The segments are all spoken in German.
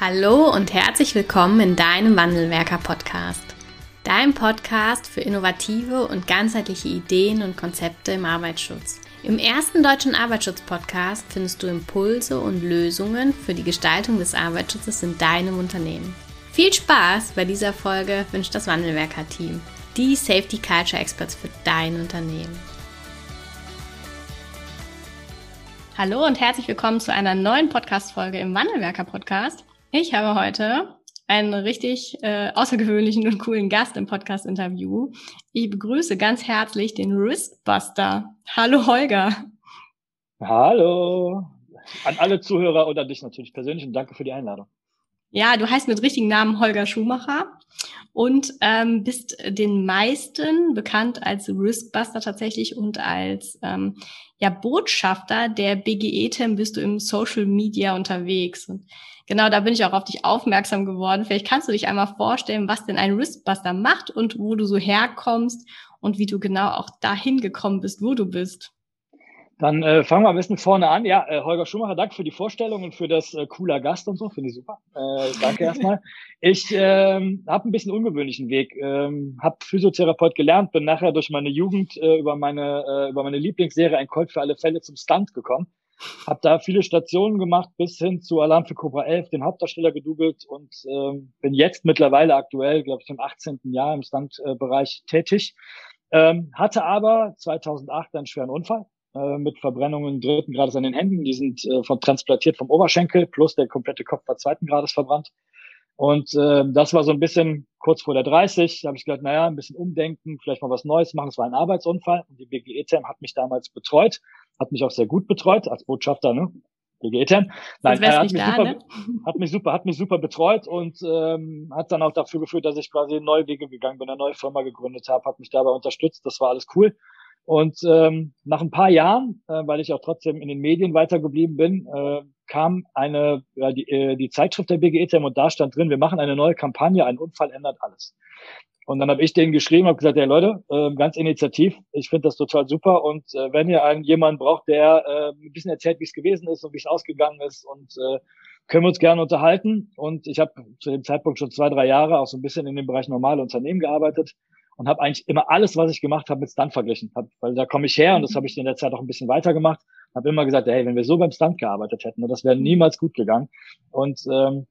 Hallo und herzlich willkommen in deinem Wandelwerker-Podcast. Dein Podcast für innovative und ganzheitliche Ideen und Konzepte im Arbeitsschutz. Im ersten deutschen Arbeitsschutz-Podcast findest du Impulse und Lösungen für die Gestaltung des Arbeitsschutzes in deinem Unternehmen. Viel Spaß bei dieser Folge wünscht das Wandelwerker-Team, die Safety Culture Experts für dein Unternehmen. Hallo und herzlich willkommen zu einer neuen Podcast-Folge im Wandelwerker-Podcast. Ich habe heute einen richtig äh, außergewöhnlichen und coolen Gast im Podcast-Interview. Ich begrüße ganz herzlich den Riskbuster. Hallo Holger. Hallo. An alle Zuhörer und an dich natürlich persönlich und danke für die Einladung. Ja, du heißt mit richtigen Namen Holger Schumacher und ähm, bist den meisten bekannt als Riskbuster tatsächlich und als ähm, ja, Botschafter der BGE-Tem bist du im Social Media unterwegs. Und genau da bin ich auch auf dich aufmerksam geworden. Vielleicht kannst du dich einmal vorstellen, was denn ein Riskbuster macht und wo du so herkommst und wie du genau auch dahin gekommen bist, wo du bist. Dann äh, fangen wir am besten vorne an. Ja, äh, Holger Schumacher, danke für die Vorstellung und für das äh, cooler Gast und so. Finde ich super. Äh, danke erstmal. Ich ähm, habe ein bisschen ungewöhnlichen Weg. Ähm, habe Physiotherapeut gelernt, bin nachher durch meine Jugend äh, über meine äh, über meine Lieblingsserie Ein Colt für alle Fälle zum Stunt gekommen. Habe da viele Stationen gemacht, bis hin zu Alarm für Cobra 11, den Hauptdarsteller gedoubelt und ähm, bin jetzt mittlerweile aktuell, glaube ich, im 18. Jahr im Stunt-Bereich tätig. Ähm, hatte aber 2008 einen schweren Unfall äh, mit Verbrennungen dritten Grades an den Händen. Die sind äh, von transplantiert vom Oberschenkel, plus der komplette Kopf war zweiten Grades verbrannt. Und äh, das war so ein bisschen kurz vor der 30. Da habe ich gedacht, naja, ein bisschen umdenken, vielleicht mal was Neues machen. Es war ein Arbeitsunfall und die BGE-TEM hat mich damals betreut, hat mich auch sehr gut betreut als Botschafter, ne? BGE-TEM. Nein, er hat mich, da, super, ne? hat mich super, hat mich super betreut und ähm, hat dann auch dafür geführt, dass ich quasi neue Wege gegangen bin, eine neue Firma gegründet habe, hat mich dabei unterstützt. Das war alles cool. Und ähm, nach ein paar Jahren, äh, weil ich auch trotzdem in den Medien weitergeblieben bin, äh, kam eine ja, die, äh, die Zeitschrift der BGETM und da stand drin, wir machen eine neue Kampagne, ein Unfall ändert alles. Und dann habe ich denen geschrieben, habe gesagt, ja Leute, äh, ganz initiativ, ich finde das total super und äh, wenn ihr einen jemanden braucht, der äh, ein bisschen erzählt, wie es gewesen ist und wie es ausgegangen ist und äh, können wir uns gerne unterhalten. Und ich habe zu dem Zeitpunkt schon zwei, drei Jahre auch so ein bisschen in dem Bereich normale Unternehmen gearbeitet und habe eigentlich immer alles, was ich gemacht habe, mit Stunt verglichen. Hab, weil da komme ich her und das habe ich in der Zeit auch ein bisschen weiter gemacht. Habe immer gesagt, hey, wenn wir so beim Stunt gearbeitet hätten, das wäre niemals gut gegangen. Und ähm,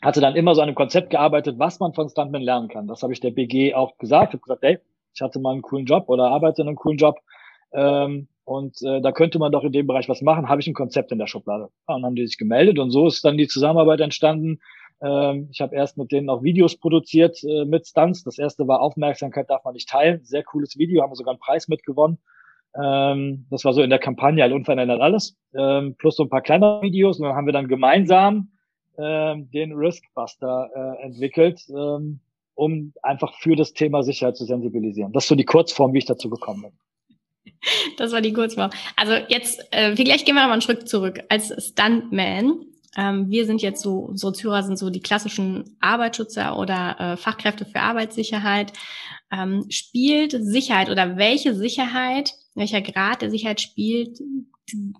hatte dann immer so an einem Konzept gearbeitet, was man von Stuntmen lernen kann. Das habe ich der BG auch gesagt. Ich habe gesagt, hey, ich hatte mal einen coolen Job oder arbeite in einem coolen Job. Ähm, und äh, da könnte man doch in dem Bereich was machen. Habe ich ein Konzept in der Schublade. Ja, und dann haben die sich gemeldet und so ist dann die Zusammenarbeit entstanden. Ähm, ich habe erst mit denen auch Videos produziert äh, mit Stunts. Das erste war Aufmerksamkeit darf man nicht teilen. Sehr cooles Video, haben wir sogar einen Preis mitgewonnen. Ähm, das war so in der Kampagne, all unverändert alles. Ähm, plus so ein paar kleine Videos. Und dann haben wir dann gemeinsam den Riskbuster äh, entwickelt, um einfach für das Thema Sicherheit zu sensibilisieren. Das ist so die Kurzform, wie ich dazu gekommen bin. Das war die Kurzform. Also jetzt, äh, vielleicht gehen wir mal einen Schritt zurück. Als Stuntman ähm, wir sind jetzt so, so Zuhörer sind so die klassischen Arbeitsschützer oder äh, Fachkräfte für Arbeitssicherheit. Ähm, spielt Sicherheit oder welche Sicherheit, welcher Grad der Sicherheit spielt,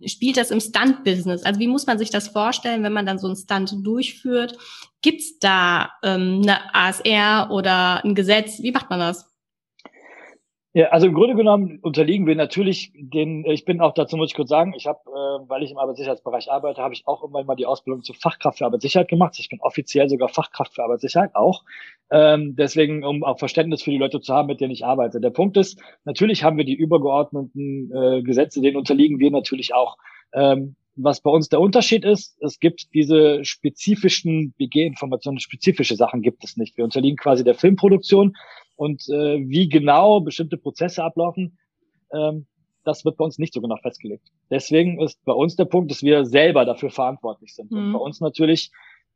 spielt das im Stunt-Business? Also wie muss man sich das vorstellen, wenn man dann so einen Stunt durchführt? Gibt's da ähm, eine ASR oder ein Gesetz? Wie macht man das? Ja, also im Grunde genommen unterliegen wir natürlich den, ich bin auch dazu muss ich kurz sagen, ich habe, äh, weil ich im Arbeitssicherheitsbereich arbeite, habe ich auch irgendwann mal die Ausbildung zur Fachkraft für Arbeitssicherheit gemacht. Ich bin offiziell sogar Fachkraft für Arbeitssicherheit auch. Ähm, deswegen, um auch Verständnis für die Leute zu haben, mit denen ich arbeite. Der Punkt ist, natürlich haben wir die übergeordneten äh, Gesetze, denen unterliegen wir natürlich auch. Ähm, was bei uns der Unterschied ist, es gibt diese spezifischen BG-Informationen, spezifische Sachen gibt es nicht. Wir unterliegen quasi der Filmproduktion und äh, wie genau bestimmte Prozesse ablaufen, ähm, das wird bei uns nicht so genau festgelegt. Deswegen ist bei uns der Punkt, dass wir selber dafür verantwortlich sind. Mhm. Und bei uns natürlich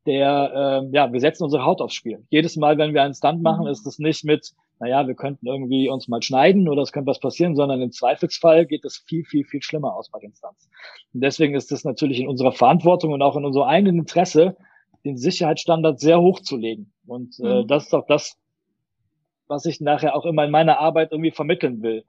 der, äh, ja, wir setzen unsere Haut aufs Spiel. Jedes Mal, wenn wir einen Stunt machen, mhm. ist es nicht mit, naja, wir könnten irgendwie uns mal schneiden oder es könnte was passieren, sondern im Zweifelsfall geht es viel, viel, viel schlimmer aus bei den Stunts. Und deswegen ist es natürlich in unserer Verantwortung und auch in unserem eigenen Interesse, den Sicherheitsstandard sehr hoch zu legen. Und äh, mhm. das ist auch das, was ich nachher auch immer in meiner Arbeit irgendwie vermitteln will.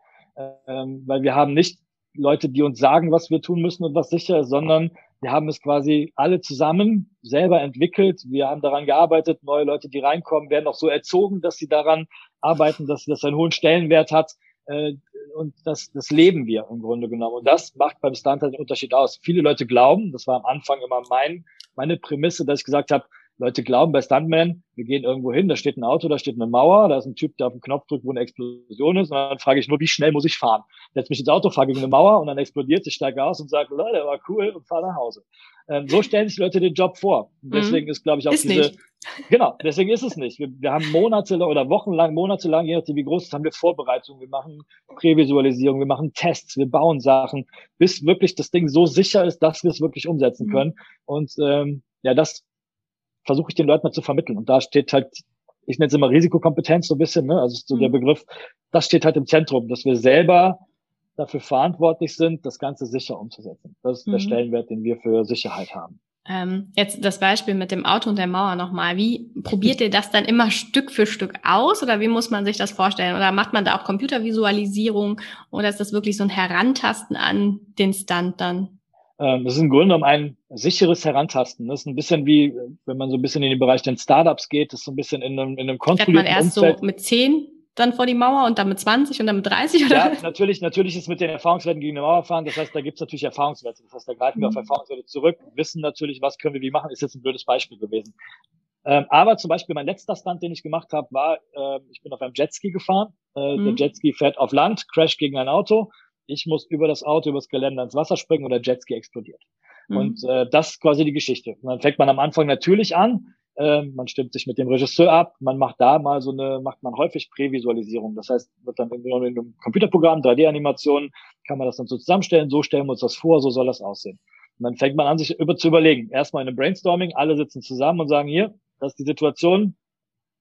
Ähm, weil wir haben nicht Leute, die uns sagen, was wir tun müssen und was sicher ist, sondern wir haben es quasi alle zusammen selber entwickelt. Wir haben daran gearbeitet. Neue Leute, die reinkommen, werden auch so erzogen, dass sie daran arbeiten, dass das einen hohen Stellenwert hat. Äh, und das, das leben wir im Grunde genommen. Und das macht beim Stunt halt den Unterschied aus. Viele Leute glauben, das war am Anfang immer mein, meine Prämisse, dass ich gesagt habe, Leute glauben bei Stuntman, wir gehen irgendwo hin, da steht ein Auto, da steht eine Mauer, da ist ein Typ, der auf den Knopf drückt, wo eine Explosion ist, und dann frage ich nur, wie schnell muss ich fahren? Setz mich ins Auto, fahre gegen eine Mauer und dann explodiert, ich steige aus und sage, Leute, war cool und fahre nach Hause. Ähm, so stellen sich Leute den Job vor. Und mhm. deswegen mhm. ist, glaube ich, auch ist diese, nicht. genau, deswegen ist es nicht. Wir, wir haben Monate oder wochenlang, monatelang, je nachdem wie groß es ist, haben wir Vorbereitungen, wir machen Prävisualisierung, wir machen Tests, wir bauen Sachen, bis wirklich das Ding so sicher ist, dass wir es wirklich umsetzen mhm. können. Und ähm, ja, das versuche ich den Leuten mal zu vermitteln. Und da steht halt, ich nenne es immer Risikokompetenz so ein bisschen, ne? also so mhm. der Begriff, das steht halt im Zentrum, dass wir selber dafür verantwortlich sind, das Ganze sicher umzusetzen. Das ist mhm. der Stellenwert, den wir für Sicherheit haben. Ähm, jetzt das Beispiel mit dem Auto und der Mauer nochmal. Wie probiert ihr das dann immer Stück für Stück aus oder wie muss man sich das vorstellen? Oder macht man da auch Computervisualisierung oder ist das wirklich so ein Herantasten an den Stand dann? Ähm, das ist im Grunde genommen ein sicheres Herantasten. Das ist ein bisschen wie, wenn man so ein bisschen in den Bereich den Startups geht, das ist so ein bisschen in einem, in einem kontrollierten man erst Umfeld. so mit zehn dann vor die Mauer und dann mit 20 und dann mit 30 oder? Ja, natürlich, natürlich ist mit den Erfahrungswerten gegen die Mauer fahren. Das heißt, da gibt's natürlich Erfahrungswerte. Das heißt, da greifen wir auf mhm. Erfahrungswerte zurück, wissen natürlich, was können wir wie machen. Ist jetzt ein blödes Beispiel gewesen. Ähm, aber zum Beispiel mein letzter Stunt, den ich gemacht habe, war, äh, ich bin auf einem Jetski gefahren. Äh, mhm. Der Jetski fährt auf Land, crash gegen ein Auto ich muss über das Auto, über das Geländer ins Wasser springen und der Jetski explodiert. Mhm. Und äh, das ist quasi die Geschichte. Und dann fängt man am Anfang natürlich an, äh, man stimmt sich mit dem Regisseur ab, man macht da mal so eine, macht man häufig Prävisualisierung. Das heißt, wird dann in, in einem Computerprogramm, 3D-Animationen, kann man das dann so zusammenstellen, so stellen wir uns das vor, so soll das aussehen. Und dann fängt man an, sich über zu überlegen. Erstmal in einem Brainstorming, alle sitzen zusammen und sagen, hier, das ist die Situation,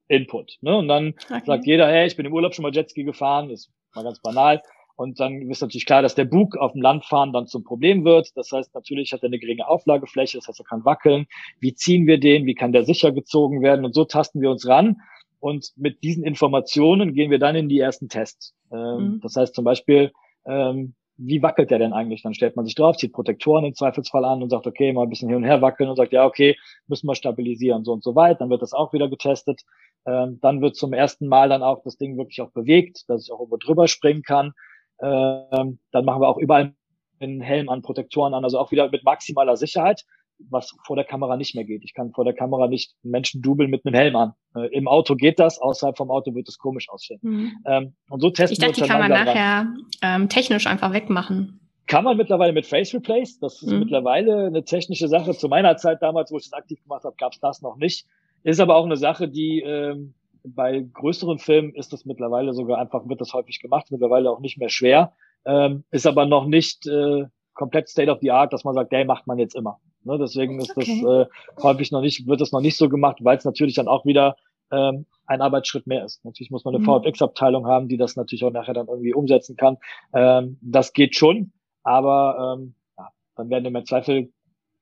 Input. Ne? Und dann okay. sagt jeder, hey, ich bin im Urlaub schon mal Jetski gefahren, ist mal ganz banal. Und dann ist natürlich klar, dass der Bug auf dem Landfahren dann zum Problem wird. Das heißt, natürlich hat er eine geringe Auflagefläche, das heißt, er kann wackeln. Wie ziehen wir den? Wie kann der sicher gezogen werden? Und so tasten wir uns ran. Und mit diesen Informationen gehen wir dann in die ersten Tests. Ähm, mhm. Das heißt zum Beispiel, ähm, wie wackelt der denn eigentlich? Dann stellt man sich drauf, zieht Protektoren im Zweifelsfall an und sagt, okay, mal ein bisschen hin und her wackeln und sagt, ja, okay, müssen wir stabilisieren, so und so weit. Dann wird das auch wieder getestet. Ähm, dann wird zum ersten Mal dann auch das Ding wirklich auch bewegt, dass ich auch über drüber springen kann. Ähm, dann machen wir auch überall einen Helm an, Protektoren an, also auch wieder mit maximaler Sicherheit, was vor der Kamera nicht mehr geht. Ich kann vor der Kamera nicht einen Menschen dubeln mit einem Helm an. Äh, Im Auto geht das, außerhalb vom Auto wird es komisch aussehen. Mhm. Ähm, und so testen ich dachte, wir die kann man nachher ähm, technisch einfach wegmachen. Kann man mittlerweile mit Face Replace. Das ist mhm. mittlerweile eine technische Sache. Zu meiner Zeit damals, wo ich das aktiv gemacht habe, gab es das noch nicht. Ist aber auch eine Sache, die ähm, bei größeren Filmen ist das mittlerweile sogar einfach, wird das häufig gemacht, mittlerweile auch nicht mehr schwer, ähm, ist aber noch nicht äh, komplett State of the Art, dass man sagt, der macht man jetzt immer. Ne, deswegen ist okay. das äh, häufig noch nicht, wird das noch nicht so gemacht, weil es natürlich dann auch wieder ähm, ein Arbeitsschritt mehr ist. Natürlich muss man eine mhm. VFX-Abteilung haben, die das natürlich auch nachher dann irgendwie umsetzen kann. Ähm, das geht schon, aber ähm, ja, dann werden im Zweifel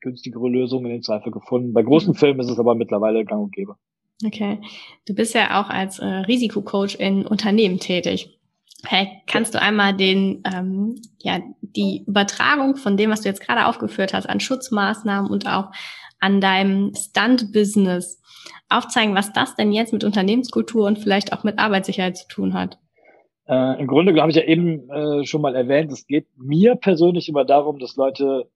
günstigere Lösungen in den Zweifel gefunden. Bei großen mhm. Filmen ist es aber mittlerweile gang und gäbe. Okay. Du bist ja auch als äh, Risikocoach in Unternehmen tätig. Hey, kannst du einmal den, ähm, ja, die Übertragung von dem, was du jetzt gerade aufgeführt hast, an Schutzmaßnahmen und auch an deinem Stunt-Business aufzeigen, was das denn jetzt mit Unternehmenskultur und vielleicht auch mit Arbeitssicherheit zu tun hat? Äh, Im Grunde habe ich ja eben äh, schon mal erwähnt, es geht mir persönlich immer darum, dass Leute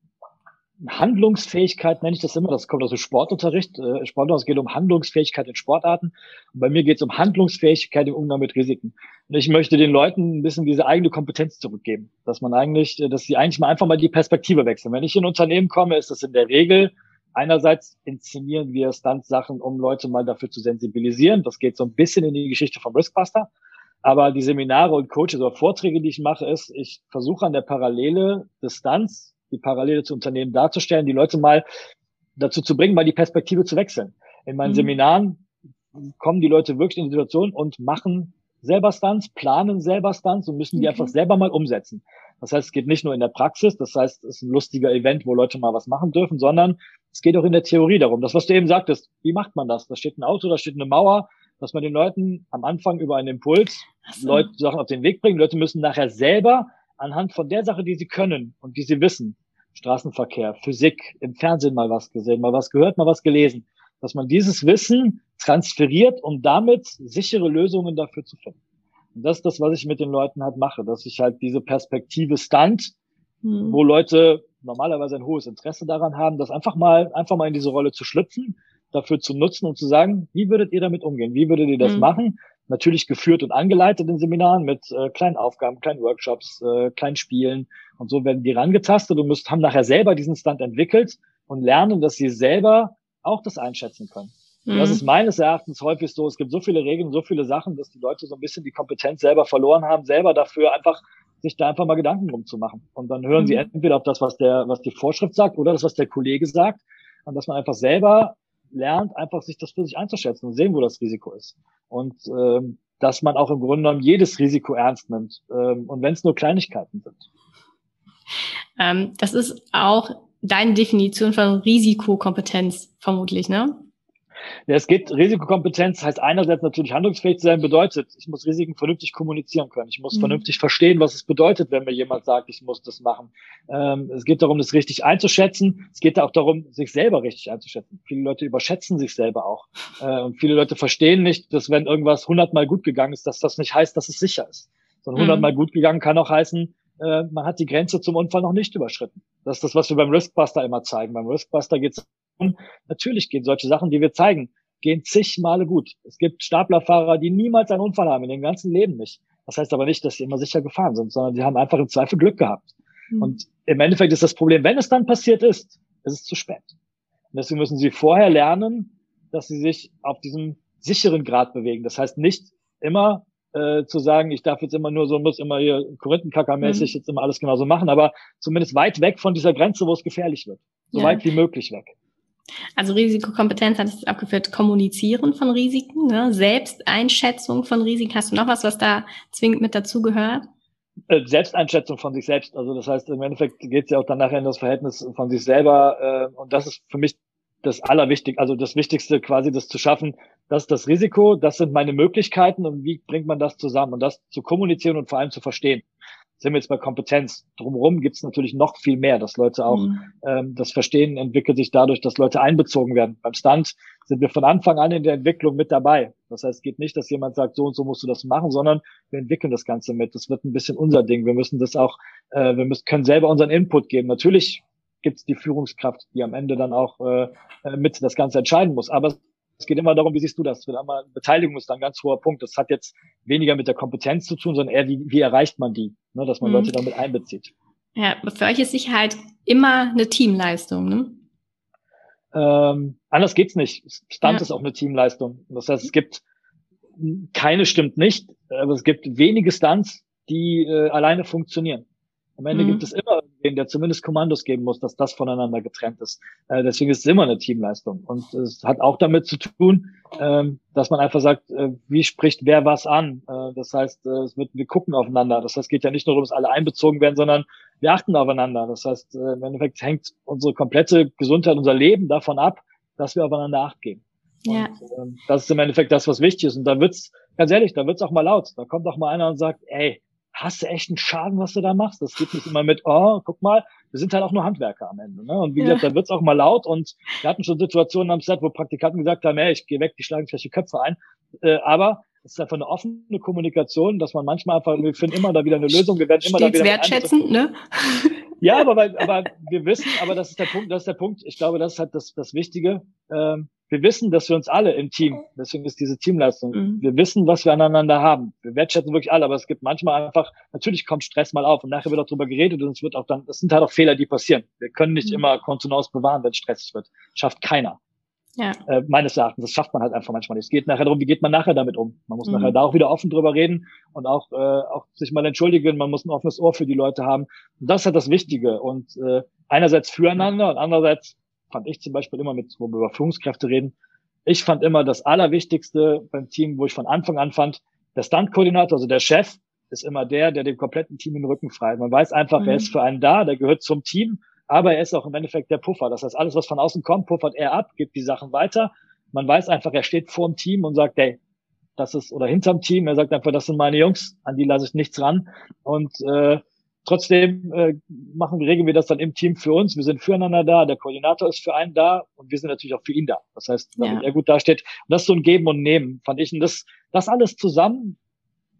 Handlungsfähigkeit nenne ich das immer, das kommt aus dem Sportunterricht. Äh, Sportunterricht geht um Handlungsfähigkeit in Sportarten. Und bei mir geht es um Handlungsfähigkeit im Umgang mit Risiken. Und ich möchte den Leuten ein bisschen diese eigene Kompetenz zurückgeben, dass man eigentlich, äh, dass sie eigentlich mal einfach mal die Perspektive wechseln. Wenn ich in ein Unternehmen komme, ist das in der Regel einerseits inszenieren wir Stunt-Sachen, um Leute mal dafür zu sensibilisieren. Das geht so ein bisschen in die Geschichte vom Riskbuster. Aber die Seminare und Coaches oder Vorträge, die ich mache, ist, ich versuche an der Parallele des Stunts die Parallele zu Unternehmen darzustellen, die Leute mal dazu zu bringen, mal die Perspektive zu wechseln. In meinen mhm. Seminaren kommen die Leute wirklich in die Situation und machen selber Stunts, planen selber Stunts und müssen die okay. einfach selber mal umsetzen. Das heißt, es geht nicht nur in der Praxis, das heißt, es ist ein lustiger Event, wo Leute mal was machen dürfen, sondern es geht auch in der Theorie darum. Das, was du eben sagtest, wie macht man das? Da steht ein Auto, da steht eine Mauer, dass man den Leuten am Anfang über einen Impuls so. Leute Sachen auf den Weg bringt. Leute müssen nachher selber anhand von der Sache, die sie können und die sie wissen, Straßenverkehr, Physik, im Fernsehen mal was gesehen, mal was gehört, mal was gelesen, dass man dieses Wissen transferiert, um damit sichere Lösungen dafür zu finden. Und das ist das, was ich mit den Leuten halt mache, dass ich halt diese Perspektive stand, hm. wo Leute normalerweise ein hohes Interesse daran haben, das einfach mal, einfach mal in diese Rolle zu schlüpfen, dafür zu nutzen und zu sagen, wie würdet ihr damit umgehen? Wie würdet ihr das hm. machen? Natürlich geführt und angeleitet in Seminaren mit äh, kleinen Aufgaben, kleinen Workshops, äh, kleinen Spielen. Und so werden die rangetastet und müssen, haben nachher selber diesen Stand entwickelt und lernen, dass sie selber auch das einschätzen können. Mhm. Das ist meines Erachtens häufig so. Es gibt so viele Regeln, so viele Sachen, dass die Leute so ein bisschen die Kompetenz selber verloren haben, selber dafür einfach sich da einfach mal Gedanken drum zu machen. Und dann hören mhm. sie entweder auf das, was der, was die Vorschrift sagt, oder das, was der Kollege sagt. Und dass man einfach selber lernt, einfach sich das für sich einzuschätzen und sehen, wo das Risiko ist. Und ähm, dass man auch im Grunde genommen jedes Risiko ernst nimmt. Ähm, und wenn es nur Kleinigkeiten sind. Ähm, das ist auch deine Definition von Risikokompetenz vermutlich, ne? Ja, es geht, Risikokompetenz heißt einerseits natürlich handlungsfähig zu sein, bedeutet, ich muss Risiken vernünftig kommunizieren können. Ich muss mhm. vernünftig verstehen, was es bedeutet, wenn mir jemand sagt, ich muss das machen. Ähm, es geht darum, das richtig einzuschätzen. Es geht auch darum, sich selber richtig einzuschätzen. Viele Leute überschätzen sich selber auch. Äh, und viele Leute verstehen nicht, dass wenn irgendwas hundertmal gut gegangen ist, dass das nicht heißt, dass es sicher ist. Sondern mhm. hundertmal mhm. gut gegangen kann auch heißen, äh, man hat die Grenze zum Unfall noch nicht überschritten. Das ist das, was wir beim Riskbuster immer zeigen. Beim Riskbuster geht es natürlich gehen solche Sachen, die wir zeigen, gehen zig Male gut. Es gibt Staplerfahrer, die niemals einen Unfall haben, in dem ganzen Leben nicht. Das heißt aber nicht, dass sie immer sicher gefahren sind, sondern die haben einfach im Zweifel Glück gehabt. Mhm. Und im Endeffekt ist das Problem, wenn es dann passiert ist, ist es zu spät. Und deswegen müssen sie vorher lernen, dass sie sich auf diesem sicheren Grad bewegen. Das heißt nicht immer äh, zu sagen, ich darf jetzt immer nur so, muss immer hier Korinthenkacker-mäßig mhm. jetzt immer alles genauso machen, aber zumindest weit weg von dieser Grenze, wo es gefährlich wird. So ja. weit wie möglich weg. Also Risikokompetenz hat es abgeführt, Kommunizieren von Risiken, ne? Selbsteinschätzung von Risiken. Hast du noch was, was da zwingend mit dazugehört? Äh, Selbsteinschätzung von sich selbst. Also das heißt, im Endeffekt geht es ja auch dann nachher in das Verhältnis von sich selber. Äh, und das ist für mich das Allerwichtigste, also das Wichtigste quasi, das zu schaffen, das ist das Risiko, das sind meine Möglichkeiten und wie bringt man das zusammen und das zu kommunizieren und vor allem zu verstehen. Sind wir jetzt bei Kompetenz. Drumherum gibt es natürlich noch viel mehr, dass Leute auch mhm. ähm, das Verstehen entwickelt sich dadurch, dass Leute einbezogen werden. Beim Stunt sind wir von Anfang an in der Entwicklung mit dabei. Das heißt, es geht nicht, dass jemand sagt, so und so musst du das machen, sondern wir entwickeln das Ganze mit. Das wird ein bisschen unser Ding. Wir müssen das auch, äh, wir müssen, können selber unseren Input geben. Natürlich gibt es die Führungskraft, die am Ende dann auch äh, äh, mit das Ganze entscheiden muss. Aber es geht immer darum, wie siehst du das? Beteiligung ist ein ganz hoher Punkt. Das hat jetzt weniger mit der Kompetenz zu tun, sondern eher, wie, wie erreicht man die, ne, dass man mhm. Leute damit einbezieht. Ja, für euch ist Sicherheit immer eine Teamleistung, ne? Ähm, anders geht's nicht. Stunt ja. ist auch eine Teamleistung. Das heißt, es gibt keine stimmt nicht, aber es gibt wenige Stunts, die äh, alleine funktionieren. Am Ende mhm. gibt es immer irgendwen, der zumindest Kommandos geben muss, dass das voneinander getrennt ist. Äh, deswegen ist es immer eine Teamleistung. Und es hat auch damit zu tun, ähm, dass man einfach sagt, äh, wie spricht wer was an. Äh, das heißt, äh, es wird, wir gucken aufeinander. Das heißt, es geht ja nicht nur darum, dass alle einbezogen werden, sondern wir achten aufeinander. Das heißt, äh, im Endeffekt hängt unsere komplette Gesundheit, unser Leben davon ab, dass wir aufeinander Acht geben. Ja. Und, äh, das ist im Endeffekt das, was wichtig ist. Und da wird's, ganz ehrlich, da wird's auch mal laut. Da kommt auch mal einer und sagt, ey, hast du echt einen Schaden, was du da machst. Das geht nicht immer mit, oh, guck mal, wir sind halt auch nur Handwerker am Ende. Ne? Und wie ja. gesagt, da wird's auch mal laut und wir hatten schon Situationen am Set, wo Praktikanten gesagt haben, ey, ich gehe weg, die schlagen sich die Köpfe ein. Äh, aber es ist einfach eine offene Kommunikation, dass man manchmal einfach, wir finden immer da wieder eine Lösung, wir werden immer Stets da wieder wertschätzend, ne? Ja, aber, weil, aber wir wissen, aber das ist der Punkt, das ist der Punkt, ich glaube, das ist halt das, das Wichtige. Ähm, wir wissen, dass wir uns alle im Team, deswegen ist diese Teamleistung, mhm. wir wissen, was wir aneinander haben. Wir wertschätzen wirklich alle, aber es gibt manchmal einfach, natürlich kommt Stress mal auf und nachher wird auch drüber geredet und es wird auch dann, das sind halt auch Fehler, die passieren. Wir können nicht mhm. immer Kontenance bewahren, wenn es stressig wird. Schafft keiner. Ja. Äh, meines Erachtens, das schafft man halt einfach manchmal nicht. Es geht nachher darum, wie geht man nachher damit um. Man muss mhm. nachher da auch wieder offen drüber reden und auch, äh, auch sich mal entschuldigen. Man muss ein offenes Ohr für die Leute haben. Und das ist halt das Wichtige. Und äh, einerseits füreinander und andererseits fand ich zum Beispiel immer mit, wo wir über Führungskräfte reden, ich fand immer das Allerwichtigste beim Team, wo ich von Anfang an fand, der Stunt-Koordinator, also der Chef, ist immer der, der dem kompletten Team den Rücken frei. Man weiß einfach, mhm. er ist für einen da, der gehört zum Team, aber er ist auch im Endeffekt der Puffer. Das heißt, alles, was von außen kommt, puffert er ab, gibt die Sachen weiter. Man weiß einfach, er steht vor dem Team und sagt, hey, das ist, oder hinterm Team, er sagt einfach, das sind meine Jungs, an die lasse ich nichts ran. Und äh, Trotzdem äh, machen, regeln wir das dann im Team für uns. Wir sind füreinander da, der Koordinator ist für einen da und wir sind natürlich auch für ihn da. Das heißt, damit ja. er gut dasteht. Und das ist so ein Geben und Nehmen, fand ich. Und das, das alles zusammen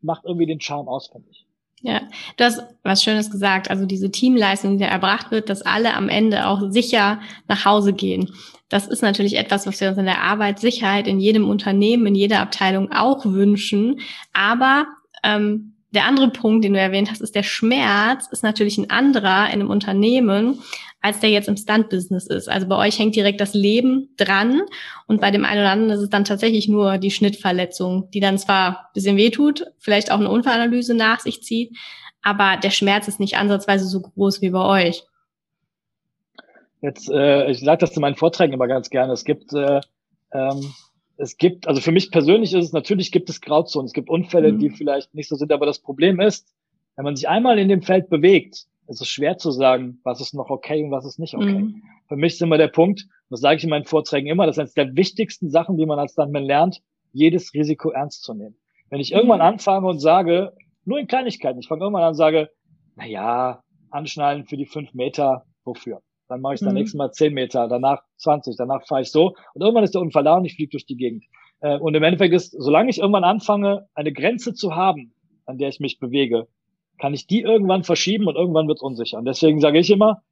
macht irgendwie den Charme aus, finde ich. Ja, du hast was Schönes gesagt. Also diese Teamleistung, die erbracht wird, dass alle am Ende auch sicher nach Hause gehen. Das ist natürlich etwas, was wir uns in der Arbeitssicherheit in jedem Unternehmen, in jeder Abteilung auch wünschen. Aber ähm, der andere Punkt, den du erwähnt hast, ist der Schmerz, ist natürlich ein anderer in einem Unternehmen, als der jetzt im Stunt-Business ist. Also bei euch hängt direkt das Leben dran und bei dem einen oder anderen ist es dann tatsächlich nur die Schnittverletzung, die dann zwar ein bisschen wehtut, vielleicht auch eine Unfallanalyse nach sich zieht, aber der Schmerz ist nicht ansatzweise so groß wie bei euch. Jetzt, äh, ich sage das zu meinen Vorträgen immer ganz gerne. Es gibt äh, ähm, es gibt, also für mich persönlich ist es, natürlich gibt es Grauzonen, es gibt Unfälle, mhm. die vielleicht nicht so sind, aber das Problem ist, wenn man sich einmal in dem Feld bewegt, ist es schwer zu sagen, was ist noch okay und was ist nicht okay. Mhm. Für mich ist immer der Punkt, das sage ich in meinen Vorträgen immer, das ist eines der wichtigsten Sachen, die man als Stuntman lernt, jedes Risiko ernst zu nehmen. Wenn ich irgendwann mhm. anfange und sage, nur in Kleinigkeiten, ich fange irgendwann an und sage, na ja, anschnallen für die fünf Meter, wofür? Dann mache ich dann mhm. nächstes Mal 10 Meter, danach 20, danach fahre ich so. Und irgendwann ist der Unfall da und ich fliege durch die Gegend. Äh, und im Endeffekt ist, solange ich irgendwann anfange, eine Grenze zu haben, an der ich mich bewege, kann ich die irgendwann verschieben und irgendwann wird es unsicher. Und deswegen sage ich immer,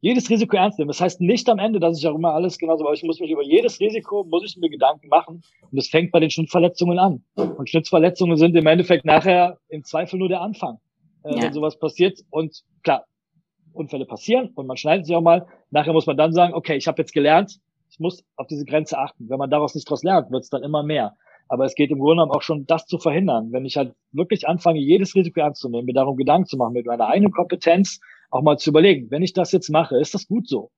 jedes Risiko ernst nehmen. Das heißt nicht am Ende, dass ich auch immer alles genauso, aber ich muss mich über jedes Risiko, muss ich mir Gedanken machen. Und es fängt bei den Schnittverletzungen an. Und Schnittverletzungen sind im Endeffekt nachher im Zweifel nur der Anfang, äh, ja. wenn sowas passiert. Und klar, Unfälle passieren und man schneidet sich auch mal. Nachher muss man dann sagen, okay, ich habe jetzt gelernt, ich muss auf diese Grenze achten. Wenn man daraus nicht draus lernt, wird es dann immer mehr. Aber es geht im Grunde genommen auch schon, das zu verhindern. Wenn ich halt wirklich anfange, jedes Risiko ernst zu nehmen, mir darum Gedanken zu machen, mit meiner eigenen Kompetenz auch mal zu überlegen, wenn ich das jetzt mache, ist das gut so?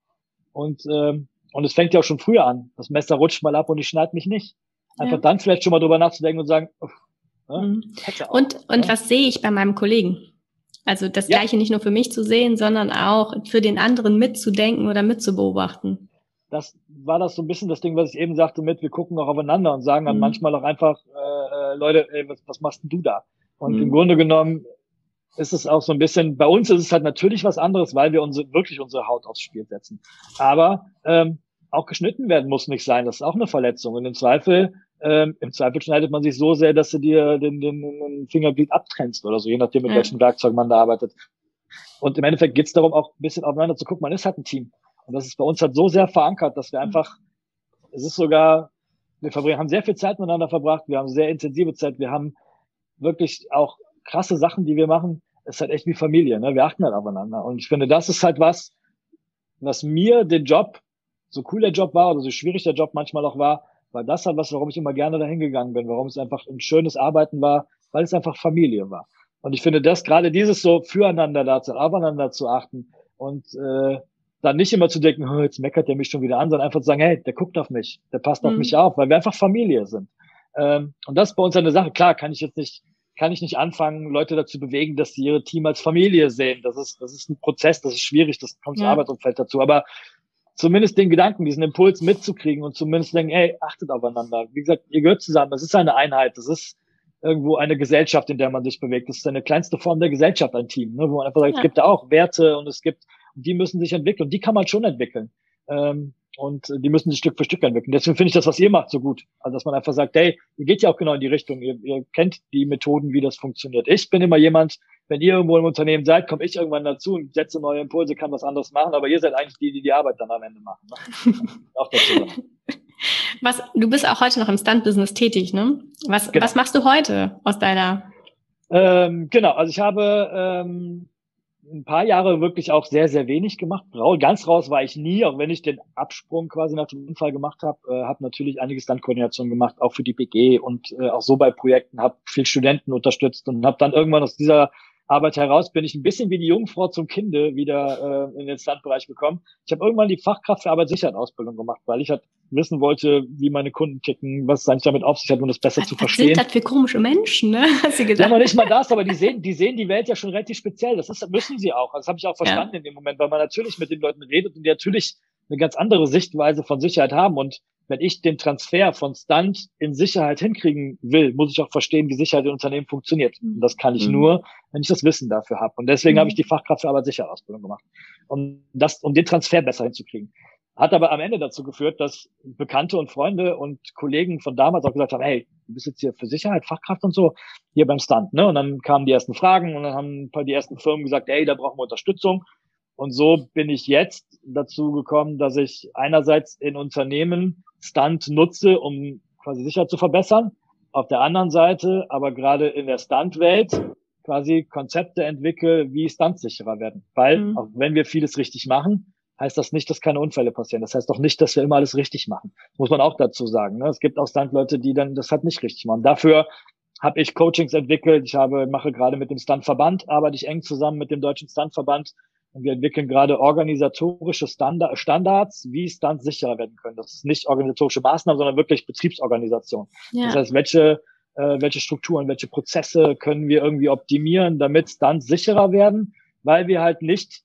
Und, ähm, und es fängt ja auch schon früher an. Das Messer rutscht mal ab und ich schneide mich nicht. Einfach ja. dann vielleicht schon mal drüber nachzudenken und sagen, uff, ne, mhm. und, und ne? was sehe ich bei meinem Kollegen? Also das ja. Gleiche nicht nur für mich zu sehen, sondern auch für den anderen mitzudenken oder mitzubeobachten. Das war das so ein bisschen das Ding, was ich eben sagte mit, wir gucken auch aufeinander und sagen dann mhm. manchmal auch einfach, äh, äh, Leute, ey, was, was machst denn du da? Und mhm. im Grunde genommen ist es auch so ein bisschen, bei uns ist es halt natürlich was anderes, weil wir unsere, wirklich unsere Haut aufs Spiel setzen. Aber ähm, auch geschnitten werden muss nicht sein. Das ist auch eine Verletzung. Und im Zweifel ähm, Im Zweifel schneidet man sich so sehr, dass du dir den, den, den Fingerglied abtrennst oder so, je nachdem, mit ja. welchem Werkzeug man da arbeitet. Und im Endeffekt geht es darum, auch ein bisschen aufeinander zu gucken. Man ist halt ein Team. Und das ist bei uns halt so sehr verankert, dass wir mhm. einfach, es ist sogar, wir haben sehr viel Zeit miteinander verbracht, wir haben sehr intensive Zeit, wir haben wirklich auch krasse Sachen, die wir machen. Es ist halt echt wie Familie, ne? Wir achten halt aufeinander. Und ich finde, das ist halt was, was mir den Job, so cool der Job war oder so schwierig der Job manchmal auch war, war das halt was, warum ich immer gerne dahin gegangen bin, warum es einfach ein schönes Arbeiten war, weil es einfach Familie war. Und ich finde das gerade dieses so füreinander da zu, aufeinander zu achten und äh, dann nicht immer zu denken, oh, jetzt meckert der mich schon wieder an, sondern einfach zu sagen, hey, der guckt auf mich, der passt mhm. auf mich auf, weil wir einfach Familie sind. Ähm, und das ist bei uns eine Sache. Klar, kann ich jetzt nicht, kann ich nicht anfangen, Leute dazu bewegen, dass sie ihre Team als Familie sehen. Das ist, das ist ein Prozess, das ist schwierig, das kommt ja. zum Arbeitsumfeld dazu. Aber zumindest den Gedanken, diesen Impuls mitzukriegen und zumindest denken, ey, achtet aufeinander. Wie gesagt, ihr gehört zusammen. Das ist eine Einheit. Das ist irgendwo eine Gesellschaft, in der man sich bewegt. Das ist eine kleinste Form der Gesellschaft, ein Team, ne, wo man einfach sagt, ja. es gibt da auch Werte und es gibt, die müssen sich entwickeln. Und die kann man schon entwickeln. Ähm, und die müssen sich Stück für Stück entwickeln. Deswegen finde ich das, was ihr macht, so gut. Also, dass man einfach sagt, hey, ihr geht ja auch genau in die Richtung. Ihr, ihr kennt die Methoden, wie das funktioniert. Ich bin immer jemand, wenn ihr irgendwo im Unternehmen seid, komme ich irgendwann dazu und setze neue Impulse, kann was anderes machen, aber ihr seid eigentlich die, die die Arbeit dann am Ende machen. Ne? auch dazu. Was, du bist auch heute noch im Stunt-Business tätig, ne? Was, genau. was machst du heute aus deiner? Ähm, genau, also ich habe ähm, ein paar Jahre wirklich auch sehr, sehr wenig gemacht. Ganz raus war ich nie, auch wenn ich den Absprung quasi nach dem Unfall gemacht habe. Äh, habe natürlich einige Stunt-Koordination gemacht, auch für die BG und äh, auch so bei Projekten, habe viel Studenten unterstützt und habe dann irgendwann aus dieser Arbeit heraus bin ich ein bisschen wie die Jungfrau zum Kinde wieder äh, in den Standbereich gekommen. Ich habe irgendwann die Fachkraft für Arbeitssicherheit-Ausbildung gemacht, weil ich halt wissen wollte, wie meine Kunden ticken, was es eigentlich damit auf sich hat, um das besser was, zu verstehen. Was sind das für komische Menschen, ne? Hast du gedacht? Ja, noch nicht mal das, aber die sehen, die sehen die Welt ja schon relativ speziell. Das ist, müssen sie auch. Das habe ich auch verstanden ja. in dem Moment, weil man natürlich mit den Leuten redet und die natürlich eine ganz andere Sichtweise von Sicherheit haben und wenn ich den Transfer von Stunt in Sicherheit hinkriegen will, muss ich auch verstehen, wie Sicherheit im Unternehmen funktioniert. Und das kann ich mhm. nur, wenn ich das Wissen dafür habe. Und deswegen mhm. habe ich die Fachkraft für Arbeitssicherheitsausbildung gemacht. Um das, um den Transfer besser hinzukriegen. Hat aber am Ende dazu geführt, dass Bekannte und Freunde und Kollegen von damals auch gesagt haben, hey, du bist jetzt hier für Sicherheit, Fachkraft und so, hier beim Stunt, ne? Und dann kamen die ersten Fragen und dann haben ein paar die ersten Firmen gesagt, hey, da brauchen wir Unterstützung. Und so bin ich jetzt dazu gekommen, dass ich einerseits in Unternehmen Stunt nutze, um quasi Sicherheit zu verbessern. Auf der anderen Seite, aber gerade in der Stunt-Welt, quasi Konzepte entwickle, wie Stunts sicherer werden. Weil, mhm. auch wenn wir vieles richtig machen, heißt das nicht, dass keine Unfälle passieren. Das heißt doch nicht, dass wir immer alles richtig machen. Das muss man auch dazu sagen. Ne? Es gibt auch Stunt-Leute, die dann das halt nicht richtig machen. Dafür habe ich Coachings entwickelt. Ich habe, mache gerade mit dem Stuntverband, arbeite ich eng zusammen mit dem Deutschen Stuntverband. Und wir entwickeln gerade organisatorische Standard, Standards, wie Stunts sicherer werden können. Das ist nicht organisatorische Maßnahmen, sondern wirklich Betriebsorganisation. Ja. Das heißt, welche, äh, welche Strukturen, welche Prozesse können wir irgendwie optimieren, damit Stunts sicherer werden, weil wir halt nicht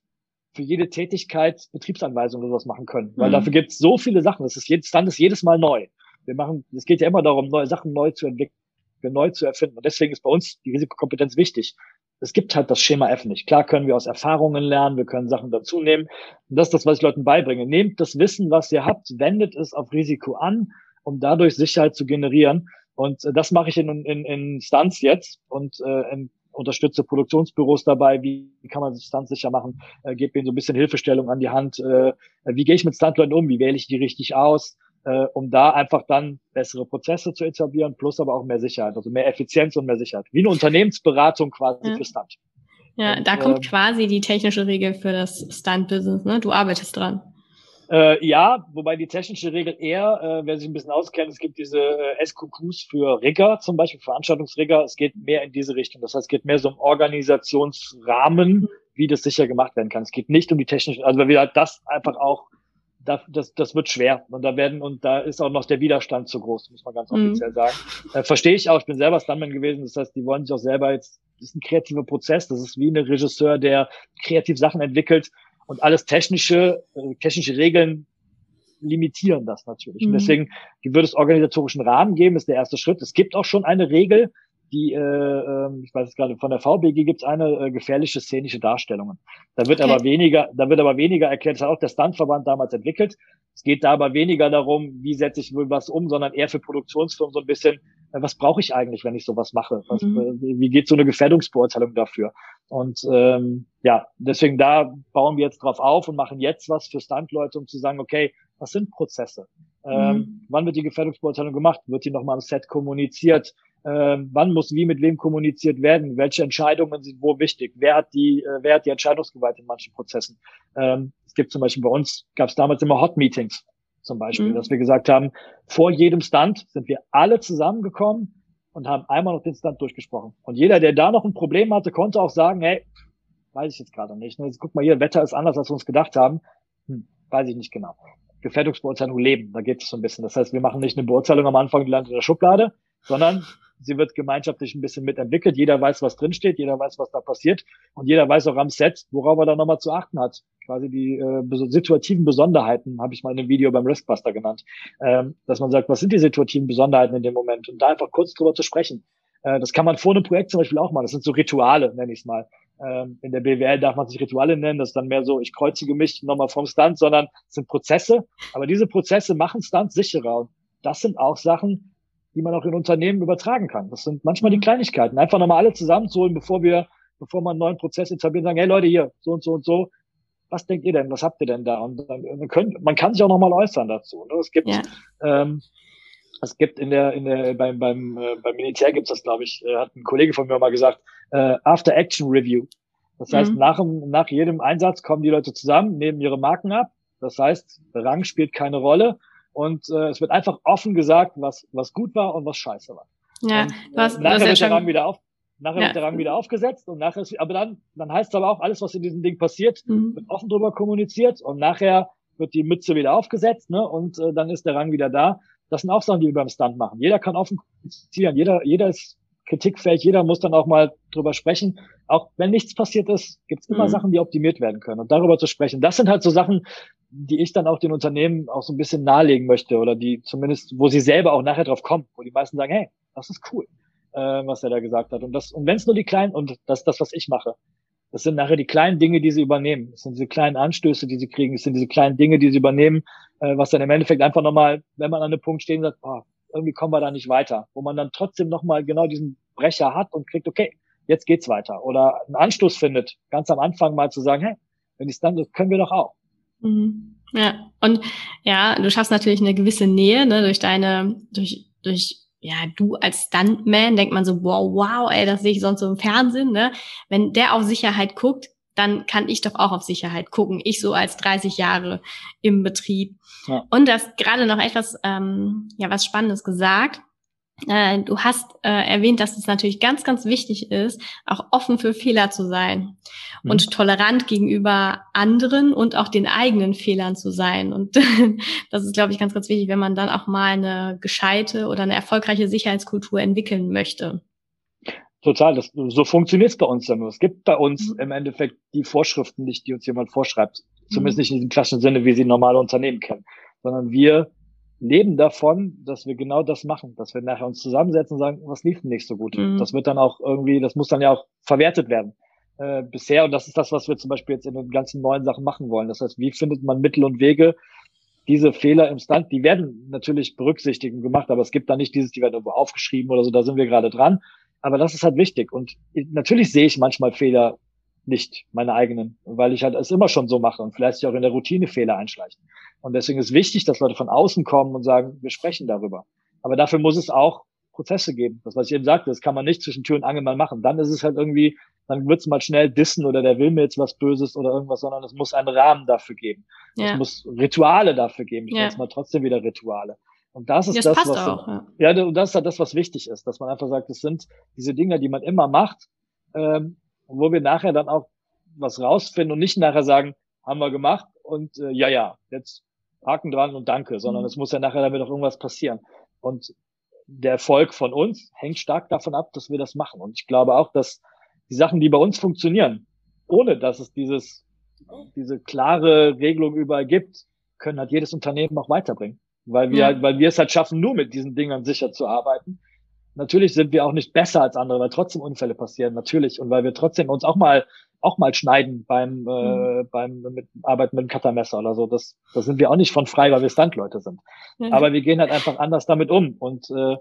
für jede Tätigkeit Betriebsanweisungen oder sowas machen können. Weil mhm. dafür gibt es so viele Sachen. Das ist jedes Stand ist jedes Mal neu. Wir machen, es geht ja immer darum, neue Sachen neu zu entwickeln, neu zu erfinden. Und deswegen ist bei uns die Risikokompetenz wichtig. Es gibt halt das Schema F nicht. Klar können wir aus Erfahrungen lernen, wir können Sachen dazu nehmen. Das ist das, was ich Leuten beibringe. Nehmt das Wissen, was ihr habt, wendet es auf Risiko an, um dadurch Sicherheit zu generieren. Und äh, das mache ich in, in, in Stunts jetzt und äh, in unterstütze Produktionsbüros dabei, wie kann man sich standsicher machen, äh, gebe ihnen so ein bisschen Hilfestellung an die Hand, äh, wie gehe ich mit Standleuten um, wie wähle ich die richtig aus, äh, um da einfach dann bessere Prozesse zu etablieren, plus aber auch mehr Sicherheit, also mehr Effizienz und mehr Sicherheit. Wie eine Unternehmensberatung quasi ja. für Stunt. Ja, und, da kommt äh, quasi die technische Regel für das Stunt-Business, ne? Du arbeitest dran. Äh, ja, wobei die technische Regel eher, äh, wer sich ein bisschen auskennt, es gibt diese äh, SQQs für Rigger, zum Beispiel Veranstaltungsrigger, es geht mehr in diese Richtung. Das heißt, es geht mehr so um Organisationsrahmen, wie das sicher gemacht werden kann. Es geht nicht um die technischen, also weil wir halt das einfach auch, das, das, das wird schwer. Und da werden, und da ist auch noch der Widerstand zu groß, muss man ganz mhm. offiziell sagen. Äh, Verstehe ich auch, ich bin selber Stuntman gewesen, das heißt, die wollen sich auch selber jetzt, das ist ein kreativer Prozess, das ist wie ein Regisseur, der kreativ Sachen entwickelt und alles technische, äh, technische Regeln limitieren das natürlich. Mhm. Und deswegen wird es organisatorischen Rahmen geben, ist der erste Schritt. Es gibt auch schon eine Regel, die, äh, ähm, ich weiß es gerade, von der VBG gibt es eine äh, gefährliche szenische Darstellungen. Da wird okay. aber weniger, da wird aber weniger erklärt, das hat auch der Stuntverband damals entwickelt. Es geht da aber weniger darum, wie setze ich wohl was um, sondern eher für Produktionsfirmen so ein bisschen, äh, was brauche ich eigentlich, wenn ich sowas mache? Was, mhm. äh, wie geht so eine Gefährdungsbeurteilung dafür? Und ähm, ja, deswegen da bauen wir jetzt drauf auf und machen jetzt was für Stuntleute, um zu sagen, okay, was sind Prozesse? Ähm, mhm. Wann wird die Gefährdungsbeurteilung gemacht? Wird die nochmal am Set kommuniziert? Ähm, wann muss wie mit wem kommuniziert werden? Welche Entscheidungen sind wo wichtig? Wer hat die, äh, wer hat die Entscheidungsgewalt in manchen Prozessen? Ähm, es gibt zum Beispiel bei uns, gab es damals immer Hot Meetings zum Beispiel, mhm. dass wir gesagt haben, vor jedem Stand sind wir alle zusammengekommen und haben einmal noch den Stand durchgesprochen. Und jeder, der da noch ein Problem hatte, konnte auch sagen, hey, weiß ich jetzt gerade nicht. Ne? Jetzt guck mal hier, Wetter ist anders, als wir uns gedacht haben. Hm, weiß ich nicht genau. Gefährdungsbeurteilung leben, da geht es so ein bisschen. Das heißt, wir machen nicht eine Beurteilung am Anfang, die landet in der Schublade, sondern sie wird gemeinschaftlich ein bisschen mitentwickelt. Jeder weiß, was drinsteht, jeder weiß, was da passiert und jeder weiß auch am Set, worauf er da nochmal zu achten hat. Quasi die äh, situativen Besonderheiten habe ich mal in einem Video beim Riskbuster genannt, ähm, dass man sagt, was sind die situativen Besonderheiten in dem Moment und da einfach kurz drüber zu sprechen. Äh, das kann man vor einem Projekt zum Beispiel auch machen. Das sind so Rituale, nenne ich es mal. Ähm, in der BWL darf man sich Rituale nennen. Das ist dann mehr so, ich kreuzige mich nochmal vom Stunt, sondern es sind Prozesse. Aber diese Prozesse machen Stunt sicherer. Und das sind auch Sachen, die man auch in Unternehmen übertragen kann. Das sind manchmal die mhm. Kleinigkeiten. Einfach nochmal alle zusammenzuholen, bevor wir, bevor man einen neuen Prozess etablieren, sagen, hey Leute, hier, so und so und so. Was denkt ihr denn? Was habt ihr denn da? Und dann, man, könnt, man kann sich auch nochmal äußern dazu. Ne? Es gibt, ja. ähm, es gibt in der, in der, beim, beim, äh, beim Militär gibt's das, glaube ich, äh, hat ein Kollege von mir mal gesagt, äh, After Action Review. Das heißt, mhm. nach, nach jedem Einsatz kommen die Leute zusammen, nehmen ihre Marken ab. Das heißt, Rang spielt keine Rolle. Und äh, es wird einfach offen gesagt, was, was gut war und was scheiße war. Ja, und, äh, was, nachher wird der Rang wieder auf, nachher ja. wird der Rang wieder aufgesetzt und nachher ist, aber dann, dann heißt es aber auch, alles, was in diesem Ding passiert, mhm. wird offen drüber kommuniziert und nachher wird die Mütze wieder aufgesetzt, ne, und äh, dann ist der Rang wieder da. Das sind auch Sachen, die wir beim Stunt machen. Jeder kann offen kommunizieren, jeder, jeder ist kritikfähig. Jeder muss dann auch mal drüber sprechen. Auch wenn nichts passiert ist, gibt es immer mhm. Sachen, die optimiert werden können. Und darüber zu sprechen, das sind halt so Sachen, die ich dann auch den Unternehmen auch so ein bisschen nahelegen möchte oder die zumindest, wo sie selber auch nachher drauf kommen, wo die meisten sagen, hey, das ist cool, äh, was er da gesagt hat. Und das, und wenn es nur die kleinen, und das ist das, was ich mache, das sind nachher die kleinen Dinge, die sie übernehmen. Das sind diese kleinen Anstöße, die sie kriegen. Das sind diese kleinen Dinge, die sie übernehmen, äh, was dann im Endeffekt einfach nochmal, wenn man an einem Punkt stehen sagt, oh, irgendwie kommen wir da nicht weiter, wo man dann trotzdem nochmal genau diesen Brecher hat und kriegt, okay, jetzt geht's weiter. Oder einen Anstoß findet, ganz am Anfang mal zu sagen, hey, wenn die dann, das können wir doch auch. Mhm. Ja, und ja, du schaffst natürlich eine gewisse Nähe, ne, durch deine, durch, durch, ja, du als Stuntman denkt man so, wow, wow, ey, das sehe ich sonst so im Fernsehen, ne? Wenn der auf Sicherheit guckt, dann kann ich doch auch auf Sicherheit gucken. Ich so als 30 Jahre im Betrieb. Ja. Und das gerade noch etwas, ähm, ja, was Spannendes gesagt. Äh, du hast äh, erwähnt, dass es natürlich ganz, ganz wichtig ist, auch offen für Fehler zu sein mhm. und tolerant gegenüber anderen und auch den eigenen Fehlern zu sein. Und das ist, glaube ich, ganz, ganz wichtig, wenn man dann auch mal eine gescheite oder eine erfolgreiche Sicherheitskultur entwickeln möchte. Total, das, so funktioniert es bei uns ja nur. Es gibt bei uns mhm. im Endeffekt die Vorschriften nicht, die uns jemand vorschreibt. Zumindest mhm. nicht in diesem klassischen Sinne, wie sie normale Unternehmen kennen. Sondern wir leben davon, dass wir genau das machen, dass wir nachher uns zusammensetzen und sagen, was lief denn nicht so gut. Mhm. Das wird dann auch irgendwie, das muss dann ja auch verwertet werden. Äh, bisher, und das ist das, was wir zum Beispiel jetzt in den ganzen neuen Sachen machen wollen. Das heißt, wie findet man Mittel und Wege, diese Fehler im Stand, die werden natürlich berücksichtigt und gemacht, aber es gibt da nicht dieses, die werden irgendwo aufgeschrieben oder so, da sind wir gerade dran. Aber das ist halt wichtig. Und natürlich sehe ich manchmal Fehler nicht, meine eigenen, weil ich halt es immer schon so mache und vielleicht auch in der Routine Fehler einschleichen. Und deswegen ist wichtig, dass Leute von außen kommen und sagen, wir sprechen darüber. Aber dafür muss es auch Prozesse geben. Das, was ich eben sagte, das kann man nicht zwischen Tür und Angel mal machen. Dann ist es halt irgendwie, dann wird es mal schnell dissen oder der will mir jetzt was Böses oder irgendwas, sondern es muss einen Rahmen dafür geben. Ja. Es muss Rituale dafür geben. Ich ja. nenne es mal trotzdem wieder Rituale. Und das ist das, das was, auch, ja. ja, und das ist halt das, was wichtig ist, dass man einfach sagt, es sind diese Dinge, die man immer macht, ähm, wo wir nachher dann auch was rausfinden und nicht nachher sagen, haben wir gemacht und äh, ja, ja, jetzt Haken dran und danke, sondern mhm. es muss ja nachher damit auch irgendwas passieren. Und der Erfolg von uns hängt stark davon ab, dass wir das machen. Und ich glaube auch, dass die Sachen, die bei uns funktionieren, ohne dass es dieses, diese klare Regelung überall gibt, können halt jedes Unternehmen auch weiterbringen. Weil wir, ja. weil wir es halt schaffen, nur mit diesen Dingern sicher zu arbeiten. Natürlich sind wir auch nicht besser als andere, weil trotzdem Unfälle passieren, natürlich. Und weil wir trotzdem uns auch mal auch mal schneiden beim, äh, mhm. beim mit, Arbeiten mit dem Cuttermesser oder so. Das, das sind wir auch nicht von frei, weil wir Standleute sind. Mhm. Aber wir gehen halt einfach anders damit um. Und äh,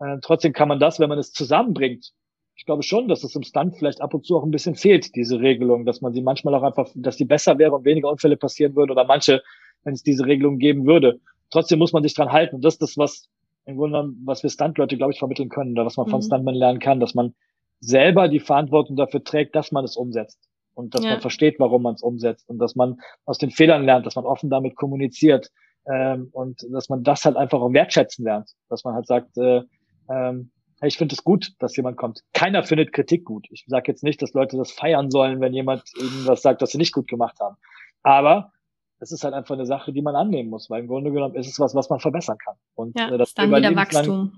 äh, trotzdem kann man das, wenn man es zusammenbringt, ich glaube schon, dass es im Stunt vielleicht ab und zu auch ein bisschen fehlt, diese Regelung, dass man sie manchmal auch einfach, dass die besser wäre und weniger Unfälle passieren würden oder manche, wenn es diese Regelung geben würde. Trotzdem muss man sich dran halten. Und das ist das, was im Grunde genommen, was wir Stuntleute, glaube ich, vermitteln können oder was man von mhm. Stuntmen lernen kann, dass man selber die Verantwortung dafür trägt, dass man es umsetzt und dass ja. man versteht, warum man es umsetzt und dass man aus den Fehlern lernt, dass man offen damit kommuniziert ähm, und dass man das halt einfach auch wertschätzen lernt, dass man halt sagt, äh, ähm, ich finde es gut, dass jemand kommt. Keiner findet Kritik gut. Ich sage jetzt nicht, dass Leute das feiern sollen, wenn jemand irgendwas sagt, dass sie nicht gut gemacht haben. Aber es ist halt einfach eine Sache, die man annehmen muss, weil im Grunde genommen ist es was, was man verbessern kann. Und ja, äh, das ist dann wieder Wachstum.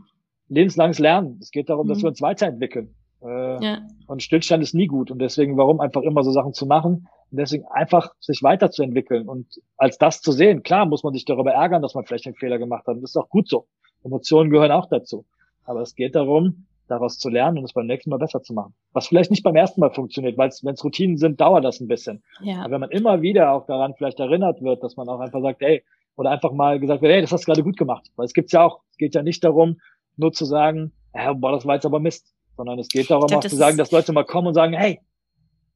Lebenslanges Lernen. Es geht darum, mhm. dass wir uns weiterentwickeln. Äh, ja. Und Stillstand ist nie gut. Und deswegen, warum einfach immer so Sachen zu machen? Und deswegen einfach sich weiterzuentwickeln und als das zu sehen. Klar muss man sich darüber ärgern, dass man vielleicht einen Fehler gemacht hat. Das ist auch gut so. Emotionen gehören auch dazu. Aber es geht darum, daraus zu lernen und es beim nächsten Mal besser zu machen. Was vielleicht nicht beim ersten Mal funktioniert, weil wenn es Routinen sind, dauert das ein bisschen. Ja. Aber wenn man immer wieder auch daran vielleicht erinnert wird, dass man auch einfach sagt, ey, oder einfach mal gesagt wird, ey, das hast du gerade gut gemacht. Weil es gibt's ja auch, es geht ja nicht darum, nur zu sagen, ja, boah, das war jetzt aber Mist sondern es geht darum, glaub, auch zu sagen, dass Leute mal kommen und sagen, hey,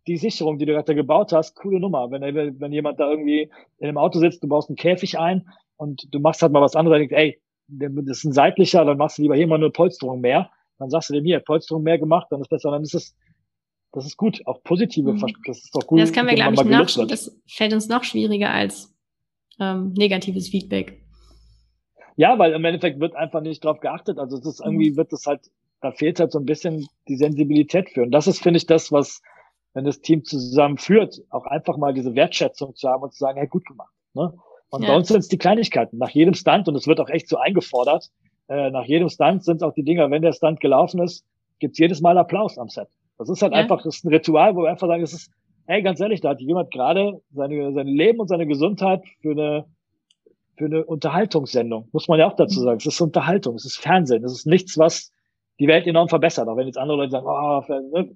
die Sicherung, die du gerade gebaut hast, coole Nummer. Wenn, wenn jemand da irgendwie in einem Auto sitzt, du baust einen Käfig ein und du machst halt mal was anderes, denkst, ey, das ist ein seitlicher, dann machst du lieber hier mal eine Polsterung mehr. Dann sagst du dem hier, Polsterung mehr gemacht, dann ist besser, dann ist es, das ist gut. Auch positive, mhm. das ist doch gut. Das können wir, glaube ich, noch, das fällt uns noch schwieriger als ähm, negatives Feedback. Ja, weil im Endeffekt wird einfach nicht drauf geachtet. Also es ist irgendwie, mhm. wird das halt da fehlt halt so ein bisschen die Sensibilität für. Und das ist, finde ich, das, was, wenn das Team zusammenführt, auch einfach mal diese Wertschätzung zu haben und zu sagen, hey, gut gemacht. Ne? Und ja. bei uns sind es die Kleinigkeiten. Nach jedem Stunt, und es wird auch echt so eingefordert, äh, nach jedem Stunt sind es auch die Dinger, wenn der Stunt gelaufen ist, gibt's jedes Mal Applaus am Set. Das ist halt ja. einfach, das ist ein Ritual, wo wir einfach sagen, es ist, hey, ganz ehrlich, da hat jemand gerade seine, sein Leben und seine Gesundheit für eine, für eine Unterhaltungssendung, muss man ja auch dazu mhm. sagen. Es ist Unterhaltung, es ist Fernsehen, es ist nichts, was die Welt enorm verbessert. Auch wenn jetzt andere Leute sagen, oh, ne?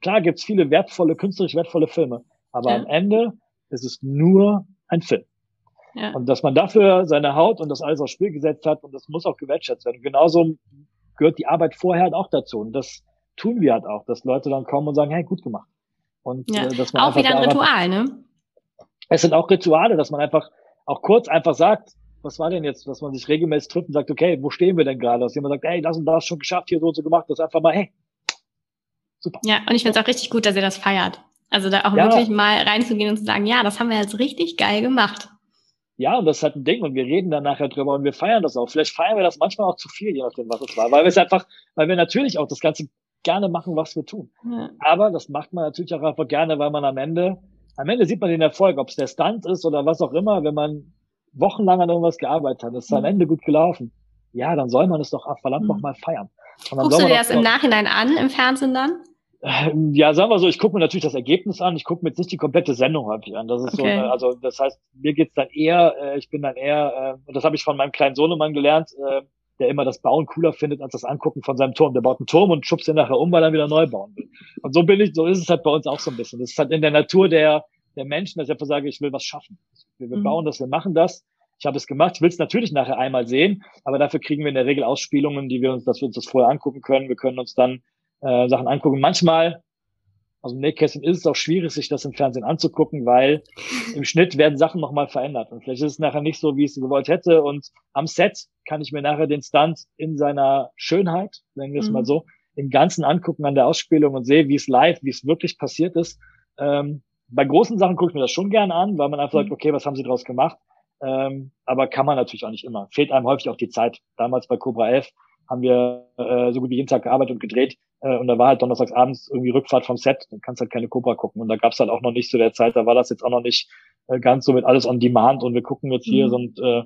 klar gibt's viele wertvolle, künstlerisch wertvolle Filme, aber ja. am Ende ist es nur ein Film. Ja. Und dass man dafür seine Haut und das alles aufs Spiel gesetzt hat und das muss auch gewertschätzt werden. Genauso gehört die Arbeit vorher halt auch dazu. Und das tun wir halt auch, dass Leute dann kommen und sagen, hey, gut gemacht. Und ja. äh, dass man auch wieder ein Ritual, ne? Es sind auch Rituale, dass man einfach auch kurz einfach sagt, was war denn jetzt, dass man sich regelmäßig trifft und sagt, okay, wo stehen wir denn gerade? Dass jemand sagt, hey, das und das schon geschafft, hier so und so gemacht, das einfach mal, hey, super. Ja, und ich finde es auch richtig gut, dass ihr das feiert. Also da auch ja. wirklich mal reinzugehen und zu sagen, ja, das haben wir jetzt richtig geil gemacht. Ja, und das ist halt ein Ding und wir reden dann nachher drüber und wir feiern das auch. Vielleicht feiern wir das manchmal auch zu viel, je nachdem, was es war. Weil wir es einfach, weil wir natürlich auch das Ganze gerne machen, was wir tun. Ja. Aber das macht man natürlich auch einfach gerne, weil man am Ende, am Ende sieht man den Erfolg, ob es der Stunt ist oder was auch immer, wenn man wochenlang an irgendwas gearbeitet hat, ist mhm. am Ende gut gelaufen. Ja, dann soll man es doch verdammt mhm. noch mal feiern. Guckst du dir das im Nachhinein an, im Fernsehen dann? Ähm, ja, sagen wir so, ich gucke mir natürlich das Ergebnis an, ich gucke mir jetzt nicht die komplette Sendung häufig an. Das ist okay. so, also das heißt, mir geht's dann eher, äh, ich bin dann eher, äh, und das habe ich von meinem kleinen Sohnemann gelernt, äh, der immer das Bauen cooler findet als das Angucken von seinem Turm. Der baut einen Turm und schubst ihn nachher um, weil er wieder neu bauen will. Und so bin ich, so ist es halt bei uns auch so ein bisschen. Das ist halt in der Natur der, der Menschen, dass ich einfach sage, ich will was schaffen. Wir, wir mhm. bauen das, wir machen das. Ich habe es gemacht, ich will es natürlich nachher einmal sehen, aber dafür kriegen wir in der Regel Ausspielungen, die wir uns, dass wir uns das vorher angucken können. Wir können uns dann äh, Sachen angucken. Manchmal, also im Nähkästchen ist es auch schwierig, sich das im Fernsehen anzugucken, weil im Schnitt werden Sachen nochmal verändert. Und vielleicht ist es nachher nicht so, wie ich es gewollt hätte. Und am Set kann ich mir nachher den Stunt in seiner Schönheit, nennen wir es mhm. mal so, im Ganzen angucken an der Ausspielung und sehe, wie es live, wie es wirklich passiert ist. Ähm, bei großen Sachen gucke ich mir das schon gerne an, weil man einfach mhm. sagt, okay, was haben sie draus gemacht? Ähm, aber kann man natürlich auch nicht immer. Fehlt einem häufig auch die Zeit. Damals bei Cobra 11 haben wir äh, so gut wie jeden Tag gearbeitet und gedreht. Äh, und da war halt donnerstags abends irgendwie Rückfahrt vom Set, dann kannst halt keine Cobra gucken. Und da gab's halt auch noch nicht zu der Zeit, da war das jetzt auch noch nicht äh, ganz so mit alles on demand und wir gucken jetzt hier mhm. und äh,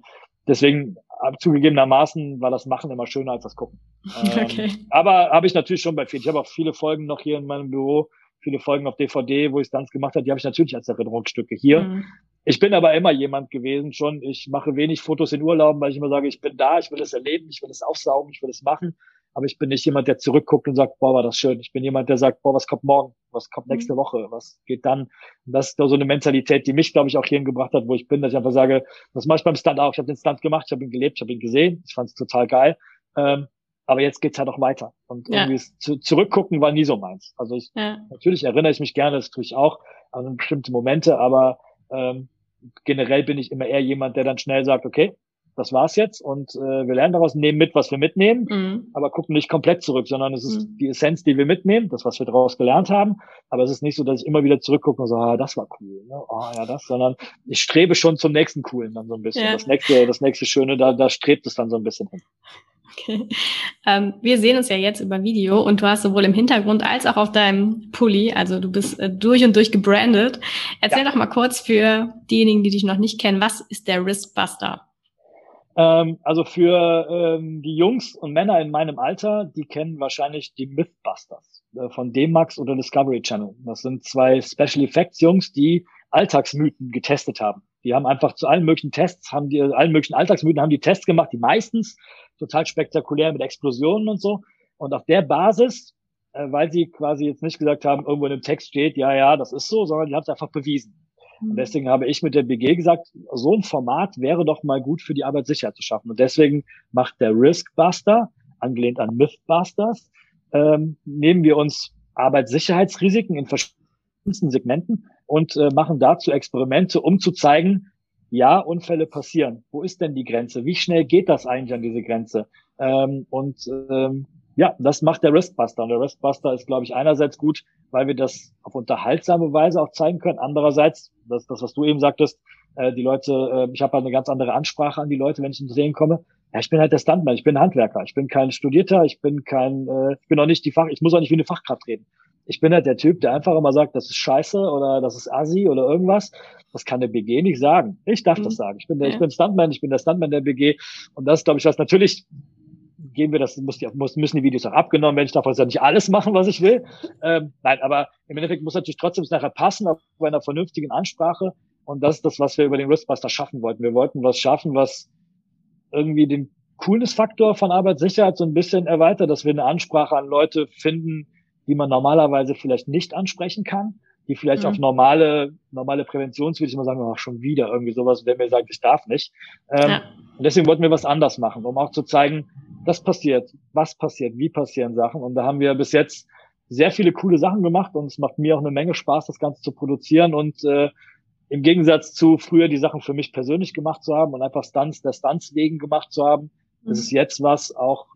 deswegen zugegebenermaßen war das Machen immer schöner als das Gucken. Ähm, okay. Aber habe ich natürlich schon bei vielen. Ich habe auch viele Folgen noch hier in meinem Büro, viele Folgen auf DVD, wo ich Stunts gemacht habe, die habe ich natürlich als Erinnerungsstücke hier. Mhm. Ich bin aber immer jemand gewesen schon. Ich mache wenig Fotos in Urlauben, weil ich immer sage, ich bin da, ich will es erleben, ich will es aufsaugen, ich will es machen. Aber ich bin nicht jemand, der zurückguckt und sagt, boah, war das schön. Ich bin jemand, der sagt, boah, was kommt morgen? Was kommt nächste mhm. Woche? Was geht dann? Und das ist so eine Mentalität, die mich, glaube ich, auch hierhin gebracht hat, wo ich bin, dass ich einfach sage, das mache ich beim Stunt auch. Ich habe den Stunt gemacht, ich habe ihn gelebt, ich habe ihn gesehen. Ich fand es total geil. Ähm, aber jetzt geht's halt auch weiter. Und ja. irgendwie zu, zurückgucken war nie so meins. Also ich, ja. natürlich erinnere ich mich gerne, das tue ich auch an bestimmte Momente, aber ähm, generell bin ich immer eher jemand, der dann schnell sagt, okay, das war's jetzt und äh, wir lernen daraus, nehmen mit, was wir mitnehmen, mhm. aber gucken nicht komplett zurück, sondern es ist mhm. die Essenz, die wir mitnehmen, das, was wir daraus gelernt haben. Aber es ist nicht so, dass ich immer wieder zurückgucke und so, ah, das war cool, ne? oh ja, das, sondern ich strebe schon zum nächsten Coolen dann so ein bisschen. Ja. Das nächste, das nächste Schöne, da, da strebt es dann so ein bisschen hin. Okay. Ähm, wir sehen uns ja jetzt über Video und du hast sowohl im Hintergrund als auch auf deinem Pulli, also du bist äh, durch und durch gebrandet. Erzähl ja. doch mal kurz für diejenigen, die dich noch nicht kennen, was ist der Wristbuster? Ähm, also für ähm, die Jungs und Männer in meinem Alter, die kennen wahrscheinlich die Mythbusters äh, von D-Max oder Discovery Channel. Das sind zwei Special Effects Jungs, die Alltagsmythen getestet haben. Die haben einfach zu allen möglichen Tests, haben die allen möglichen Alltagsmythen haben die Tests gemacht, die meistens total spektakulär mit Explosionen und so. Und auf der Basis, äh, weil sie quasi jetzt nicht gesagt haben, irgendwo in dem Text steht, ja, ja, das ist so, sondern die haben es einfach bewiesen. Und hm. deswegen habe ich mit der BG gesagt, so ein Format wäre doch mal gut für die Arbeitssicherheit zu schaffen. Und deswegen macht der Riskbuster, angelehnt an Mythbusters, ähm, nehmen wir uns Arbeitssicherheitsrisiken in verschiedensten Segmenten und äh, machen dazu Experimente, um zu zeigen, ja, Unfälle passieren. Wo ist denn die Grenze? Wie schnell geht das eigentlich an diese Grenze? Ähm, und ähm, ja, das macht der Restbuster. Und der Restbuster ist, glaube ich, einerseits gut, weil wir das auf unterhaltsame Weise auch zeigen können. Andererseits, das, das was du eben sagtest, äh, die Leute, äh, ich habe halt eine ganz andere Ansprache an die Leute, wenn ich ins Drehen komme. Ja, ich bin halt der Stuntman, ich bin Handwerker, ich bin kein Studierter, ich bin kein, äh, ich bin auch nicht die Fach, ich muss auch nicht wie eine Fachkraft reden. Ich bin halt der Typ, der einfach immer sagt, das ist scheiße oder das ist assi oder irgendwas. Das kann der BG nicht sagen. Ich darf mhm. das sagen. Ich bin der, ja. ich bin Stuntman, ich bin der Stuntman der BG. Und das, glaube ich, was natürlich gehen wir das, muss die, muss, müssen die Videos auch abgenommen werden. Ich darf ja nicht alles machen, was ich will. Ähm, nein, aber im Endeffekt muss natürlich trotzdem es nachher passen, auf einer vernünftigen Ansprache. Und das ist das, was wir über den Riskbuster schaffen wollten. Wir wollten was schaffen, was irgendwie den Coolness-Faktor von Arbeitssicherheit so ein bisschen erweitert, dass wir eine Ansprache an Leute finden, die man normalerweise vielleicht nicht ansprechen kann, die vielleicht mhm. auf normale, normale Präventionsvideos immer sagen, ach, schon wieder irgendwie sowas, wer mir sagt, ich darf nicht. Ähm, ja. Und deswegen wollten wir was anders machen, um auch zu zeigen, das passiert, was passiert, wie passieren Sachen. Und da haben wir bis jetzt sehr viele coole Sachen gemacht und es macht mir auch eine Menge Spaß, das Ganze zu produzieren und äh, im Gegensatz zu früher die Sachen für mich persönlich gemacht zu haben und einfach Stunts der Stunts wegen gemacht zu haben, mhm. ist es jetzt was, auch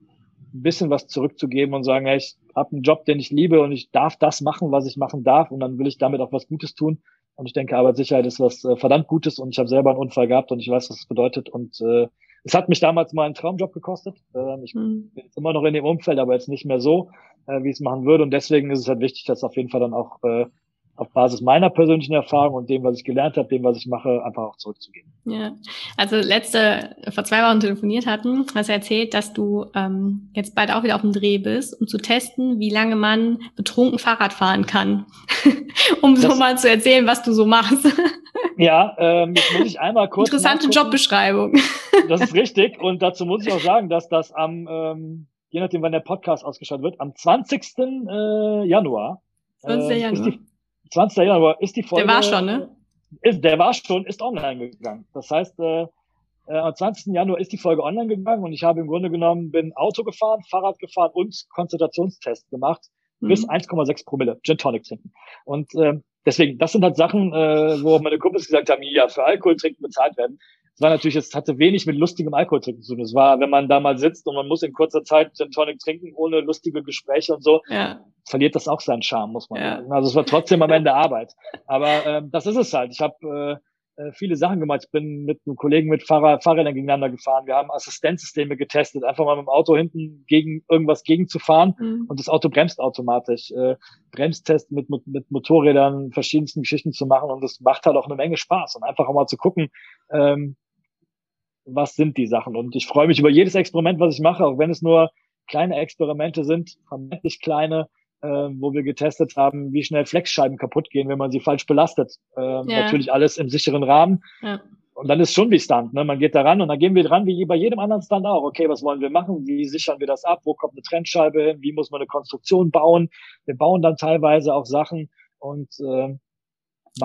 ein bisschen was zurückzugeben und sagen, hey, ich habe einen Job, den ich liebe und ich darf das machen, was ich machen darf und dann will ich damit auch was Gutes tun. Und ich denke, Arbeitssicherheit ist was äh, verdammt Gutes und ich habe selber einen Unfall gehabt und ich weiß, was es bedeutet. Und äh, es hat mich damals mal einen Traumjob gekostet. Äh, ich mhm. bin jetzt immer noch in dem Umfeld, aber jetzt nicht mehr so, äh, wie ich es machen würde. Und deswegen ist es halt wichtig, dass auf jeden Fall dann auch äh, auf Basis meiner persönlichen Erfahrung und dem, was ich gelernt habe, dem, was ich mache, einfach auch zurückzugeben. Ja, also letzte, vor zwei Wochen telefoniert hatten, hast du erzählt, dass du ähm, jetzt bald auch wieder auf dem Dreh bist, um zu testen, wie lange man betrunken Fahrrad fahren kann. um das, so mal zu erzählen, was du so machst. ja, ähm, jetzt muss ich einmal kurz. Interessante nachgucken. Jobbeschreibung. das ist richtig. Und dazu muss ich auch sagen, dass das am, ähm, je nachdem, wann der Podcast ausgeschaltet wird, am 20. Äh, Januar. 20. Äh, Januar. 20. Januar ist die Folge. Der war schon, ne? Ist, der war schon, ist online gegangen. Das heißt, äh, äh, am 20. Januar ist die Folge online gegangen und ich habe im Grunde genommen, bin Auto gefahren, Fahrrad gefahren und Konzentrationstest gemacht mhm. bis 1,6 Promille Gin Tonic trinken. Und äh, deswegen, das sind halt Sachen, äh, wo meine Kumpels gesagt haben, ja, für Alkohol trinken bezahlt werden. Es war natürlich, es hatte wenig mit lustigem Alkohol zu tun. Es war, wenn man da mal sitzt und man muss in kurzer Zeit Gin Tonic trinken, ohne lustige Gespräche und so, ja. verliert das auch seinen Charme, muss man ja. sagen. Also es war trotzdem am Ende Arbeit. Aber ähm, das ist es halt. Ich habe äh, äh, viele Sachen gemacht. Ich bin mit einem Kollegen mit Fahrrad, Fahrrädern gegeneinander gefahren. Wir haben Assistenzsysteme getestet, einfach mal mit dem Auto hinten gegen irgendwas gegenzufahren mhm. und das Auto bremst automatisch. Äh, Bremstest mit, mit, mit Motorrädern, verschiedensten Geschichten zu machen und das macht halt auch eine Menge Spaß und einfach auch mal zu gucken, ähm, was sind die Sachen. Und ich freue mich über jedes Experiment, was ich mache, auch wenn es nur kleine Experimente sind, vermeintlich kleine, äh, wo wir getestet haben, wie schnell Flexscheiben kaputt gehen, wenn man sie falsch belastet. Äh, ja. Natürlich alles im sicheren Rahmen. Ja. Und dann ist schon wie Stunt, ne? Man geht da ran und dann gehen wir dran wie bei jedem anderen Stunt auch. Okay, was wollen wir machen? Wie sichern wir das ab? Wo kommt eine Trennscheibe hin? Wie muss man eine Konstruktion bauen? Wir bauen dann teilweise auch Sachen und äh,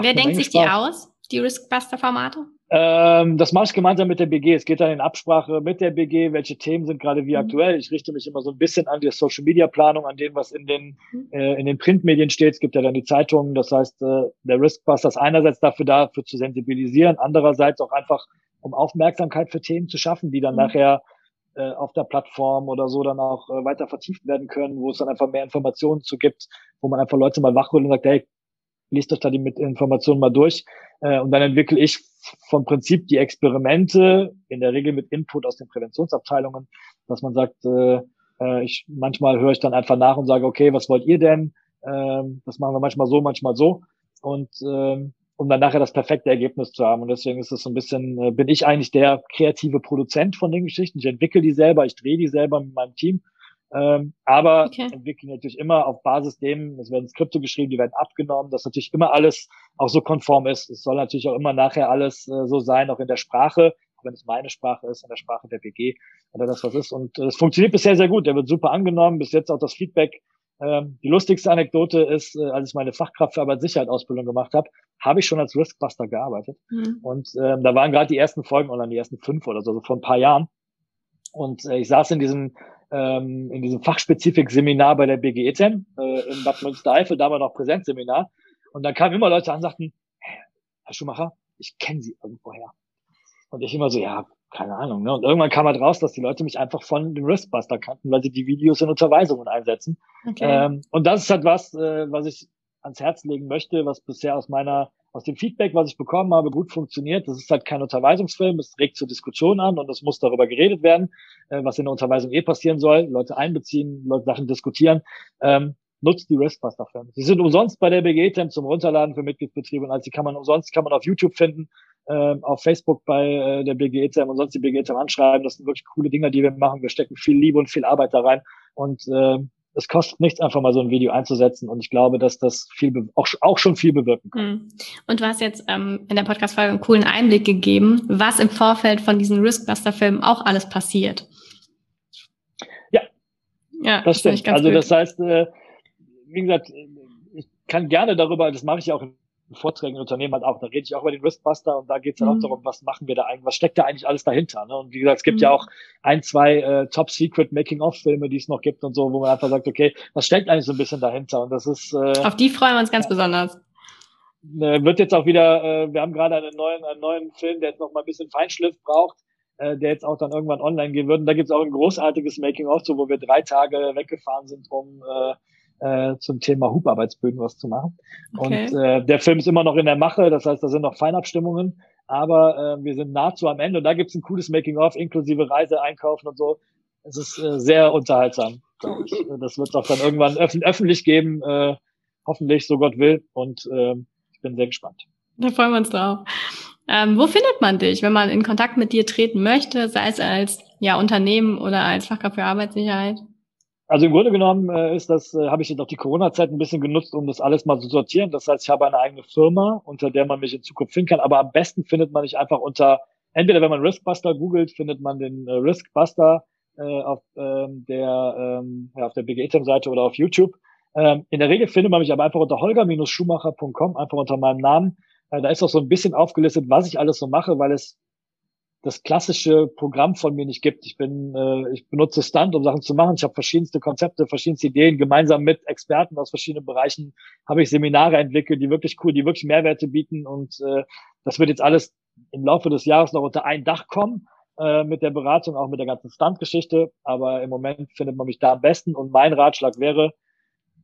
Wer denkt sich Spaß. die aus, die Riskbuster-Formate? Ähm, das mache ich gemeinsam mit der BG. Es geht dann in Absprache mit der BG, welche Themen sind gerade wie mhm. aktuell. Ich richte mich immer so ein bisschen an die Social Media Planung, an dem, was in den, mhm. äh, in den Printmedien steht. Es gibt ja dann die Zeitungen. Das heißt, äh, der Riskbuster ist einerseits dafür da, für zu sensibilisieren, andererseits auch einfach, um Aufmerksamkeit für Themen zu schaffen, die dann mhm. nachher äh, auf der Plattform oder so dann auch äh, weiter vertieft werden können, wo es dann einfach mehr Informationen zu gibt, wo man einfach Leute mal wachrüttelt und sagt, hey, liest euch da die mit Informationen mal durch. Äh, und dann entwickle ich vom Prinzip die Experimente, in der Regel mit Input aus den Präventionsabteilungen, dass man sagt, äh, äh, ich manchmal höre ich dann einfach nach und sage, okay, was wollt ihr denn? Ähm, das machen wir manchmal so, manchmal so. Und ähm, um dann nachher das perfekte Ergebnis zu haben. Und deswegen ist es so ein bisschen, äh, bin ich eigentlich der kreative Produzent von den Geschichten. Ich entwickle die selber, ich drehe die selber mit meinem Team ähm, aber okay. entwickeln natürlich immer auf Basis dem, es werden Skripte geschrieben, die werden abgenommen, dass natürlich immer alles auch so konform ist. Es soll natürlich auch immer nachher alles äh, so sein, auch in der Sprache, auch wenn es meine Sprache ist, in der Sprache der BG oder das was ist. Und es äh, funktioniert bisher sehr gut. Der wird super angenommen. Bis jetzt auch das Feedback. Ähm, die lustigste Anekdote ist, äh, als ich meine Fachkraft für Arbeitssicherheit-Ausbildung gemacht habe, habe ich schon als Riskbuster gearbeitet. Mhm. Und ähm, da waren gerade die ersten Folgen online, die ersten fünf oder so, so vor ein paar Jahren. Und äh, ich saß in diesem ähm, in diesem Fachspezifik-Seminar bei der BGETEM äh, in Bad Münstereifel, da war noch Präsenzseminar. Und dann kamen immer Leute an und sagten, Herr Schumacher, ich kenne Sie irgendwoher. Und ich immer so, ja, keine Ahnung. Ne? Und irgendwann kam halt raus, dass die Leute mich einfach von dem Wristbuster kannten, weil sie die Videos in Unterweisungen einsetzen. Okay. Ähm, und das ist halt was, äh, was ich ans Herz legen möchte, was bisher aus meiner aus dem Feedback, was ich bekommen habe, gut funktioniert. Das ist halt kein Unterweisungsfilm, es regt zur Diskussion an und es muss darüber geredet werden, äh, was in der Unterweisung eh passieren soll. Leute einbeziehen, Leute Sachen diskutieren. Ähm, nutzt die Riskbuster-Filme. Sie sind umsonst bei der BG-Temp zum Runterladen für Mitgliedsbetriebe und als die kann man umsonst, kann man auf YouTube finden. äh, auf Facebook bei äh, der BGEZM und sonst die BGEZM anschreiben. Das sind wirklich coole Dinge, die wir machen. Wir stecken viel Liebe und viel Arbeit da rein. Und äh, es kostet nichts, einfach mal so ein Video einzusetzen. Und ich glaube, dass das viel auch, auch schon viel bewirken kann. Hm. Und du hast jetzt ähm, in der Podcast-Folge einen coolen Einblick gegeben, was im Vorfeld von diesen Riskbuster-Filmen auch alles passiert. Ja, ja das, das stimmt. Also das heißt, äh, wie gesagt, ich kann gerne darüber, das mache ich auch in Vorträgen in Unternehmen halt auch, da rede ich auch über den Riskbuster und da geht es dann mhm. auch darum, was machen wir da eigentlich, was steckt da eigentlich alles dahinter. Ne? Und wie gesagt, es gibt mhm. ja auch ein, zwei äh, Top-Secret-Making-of-Filme, die es noch gibt und so, wo man einfach sagt, okay, was steckt eigentlich so ein bisschen dahinter? Und das ist äh, Auf die freuen wir uns ganz ja, besonders. Äh, wird jetzt auch wieder, äh, wir haben gerade einen neuen, einen neuen Film, der jetzt noch mal ein bisschen Feinschliff braucht, äh, der jetzt auch dann irgendwann online gehen wird. Und da gibt es auch ein großartiges Making-of, so wo wir drei Tage weggefahren sind, um äh, äh, zum Thema Hubarbeitsböden was zu machen. Okay. Und äh, der Film ist immer noch in der Mache, das heißt, da sind noch Feinabstimmungen, aber äh, wir sind nahezu am Ende und da gibt's ein cooles Making-of, inklusive Reise, Einkaufen und so. Es ist äh, sehr unterhaltsam, glaube ich. Das wird es auch dann irgendwann öff öffentlich geben, äh, hoffentlich, so Gott will. Und äh, ich bin sehr gespannt. Da freuen wir uns drauf. Ähm, wo findet man dich, wenn man in Kontakt mit dir treten möchte, sei es als ja, Unternehmen oder als Fachkraft für Arbeitssicherheit? Also im Grunde genommen äh, ist das, äh, habe ich jetzt auch die Corona-Zeit ein bisschen genutzt, um das alles mal zu sortieren. Das heißt, ich habe eine eigene Firma, unter der man mich in Zukunft finden kann. Aber am besten findet man mich einfach unter, entweder wenn man Riskbuster googelt, findet man den äh, Riskbuster äh, auf ähm, der ähm, ja, auf der BGETM-Seite oder auf YouTube. Ähm, in der Regel findet man mich aber einfach unter holger-schumacher.com, einfach unter meinem Namen. Äh, da ist auch so ein bisschen aufgelistet, was ich alles so mache, weil es das klassische Programm von mir nicht gibt. Ich bin, äh, ich benutze Stunt, um Sachen zu machen. Ich habe verschiedenste Konzepte, verschiedenste Ideen. Gemeinsam mit Experten aus verschiedenen Bereichen habe ich Seminare entwickelt, die wirklich cool, die wirklich Mehrwerte bieten. Und äh, das wird jetzt alles im Laufe des Jahres noch unter ein Dach kommen äh, mit der Beratung, auch mit der ganzen Stunt-Geschichte. Aber im Moment findet man mich da am besten. Und mein Ratschlag wäre,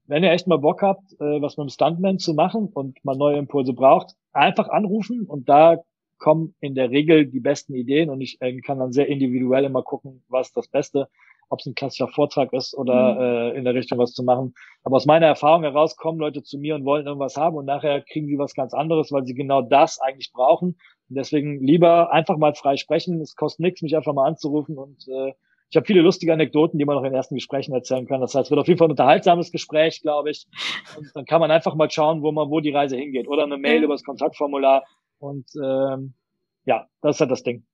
wenn ihr echt mal Bock habt, äh, was mit dem Stuntman zu machen und mal neue Impulse braucht, einfach anrufen und da kommen in der Regel die besten Ideen und ich äh, kann dann sehr individuell immer gucken, was das Beste, ob es ein klassischer Vortrag ist oder mhm. äh, in der Richtung was zu machen. Aber aus meiner Erfahrung heraus kommen Leute zu mir und wollen irgendwas haben und nachher kriegen sie was ganz anderes, weil sie genau das eigentlich brauchen. Und deswegen lieber einfach mal frei sprechen. Es kostet nichts, mich einfach mal anzurufen und äh, ich habe viele lustige Anekdoten, die man noch in ersten Gesprächen erzählen kann. Das heißt, es wird auf jeden Fall ein unterhaltsames Gespräch, glaube ich. Und dann kann man einfach mal schauen, wo man, wo die Reise hingeht. Oder eine Mail über das Kontaktformular. Und ähm, ja, das ist halt das Ding.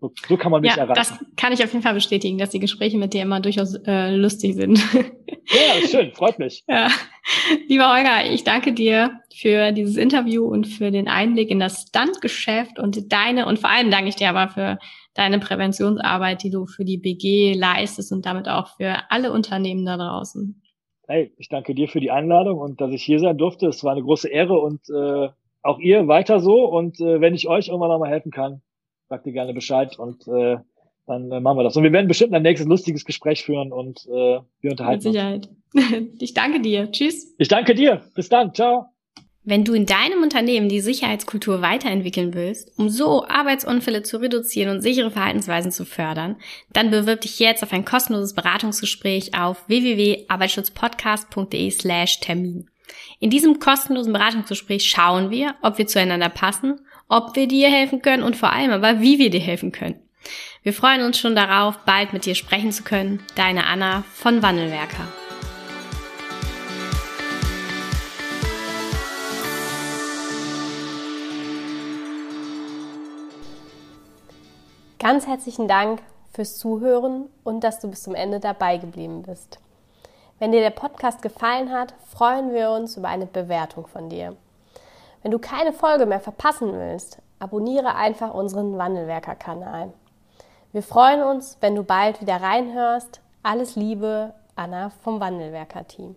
So, so kann man mich ja, erreichen. Das kann ich auf jeden Fall bestätigen, dass die Gespräche mit dir immer durchaus äh, lustig sind. Ja, schön, freut mich. Ja. Lieber Olga, ich danke dir für dieses Interview und für den Einblick in das Standgeschäft und deine, und vor allem danke ich dir aber für deine Präventionsarbeit, die du für die BG leistest und damit auch für alle Unternehmen da draußen. Hey, ich danke dir für die Einladung und dass ich hier sein durfte. Es war eine große Ehre und äh, auch ihr weiter so und äh, wenn ich euch irgendwann nochmal helfen kann, sagt ihr gerne Bescheid und äh, dann äh, machen wir das. Und wir werden bestimmt ein nächstes lustiges Gespräch führen und äh, wir unterhalten Mit Sicherheit. Uns. Ich danke dir. Tschüss. Ich danke dir. Bis dann. Ciao. Wenn du in deinem Unternehmen die Sicherheitskultur weiterentwickeln willst, um so Arbeitsunfälle zu reduzieren und sichere Verhaltensweisen zu fördern, dann bewirb dich jetzt auf ein kostenloses Beratungsgespräch auf www.arbeitsschutzpodcast.de slash Termin. In diesem kostenlosen Beratungsgespräch schauen wir, ob wir zueinander passen, ob wir dir helfen können und vor allem aber, wie wir dir helfen können. Wir freuen uns schon darauf, bald mit dir sprechen zu können. Deine Anna von Wandelwerker. Ganz herzlichen Dank fürs Zuhören und dass du bis zum Ende dabei geblieben bist. Wenn dir der Podcast gefallen hat, freuen wir uns über eine Bewertung von dir. Wenn du keine Folge mehr verpassen willst, abonniere einfach unseren Wandelwerker-Kanal. Wir freuen uns, wenn du bald wieder reinhörst. Alles Liebe, Anna vom Wandelwerker-Team.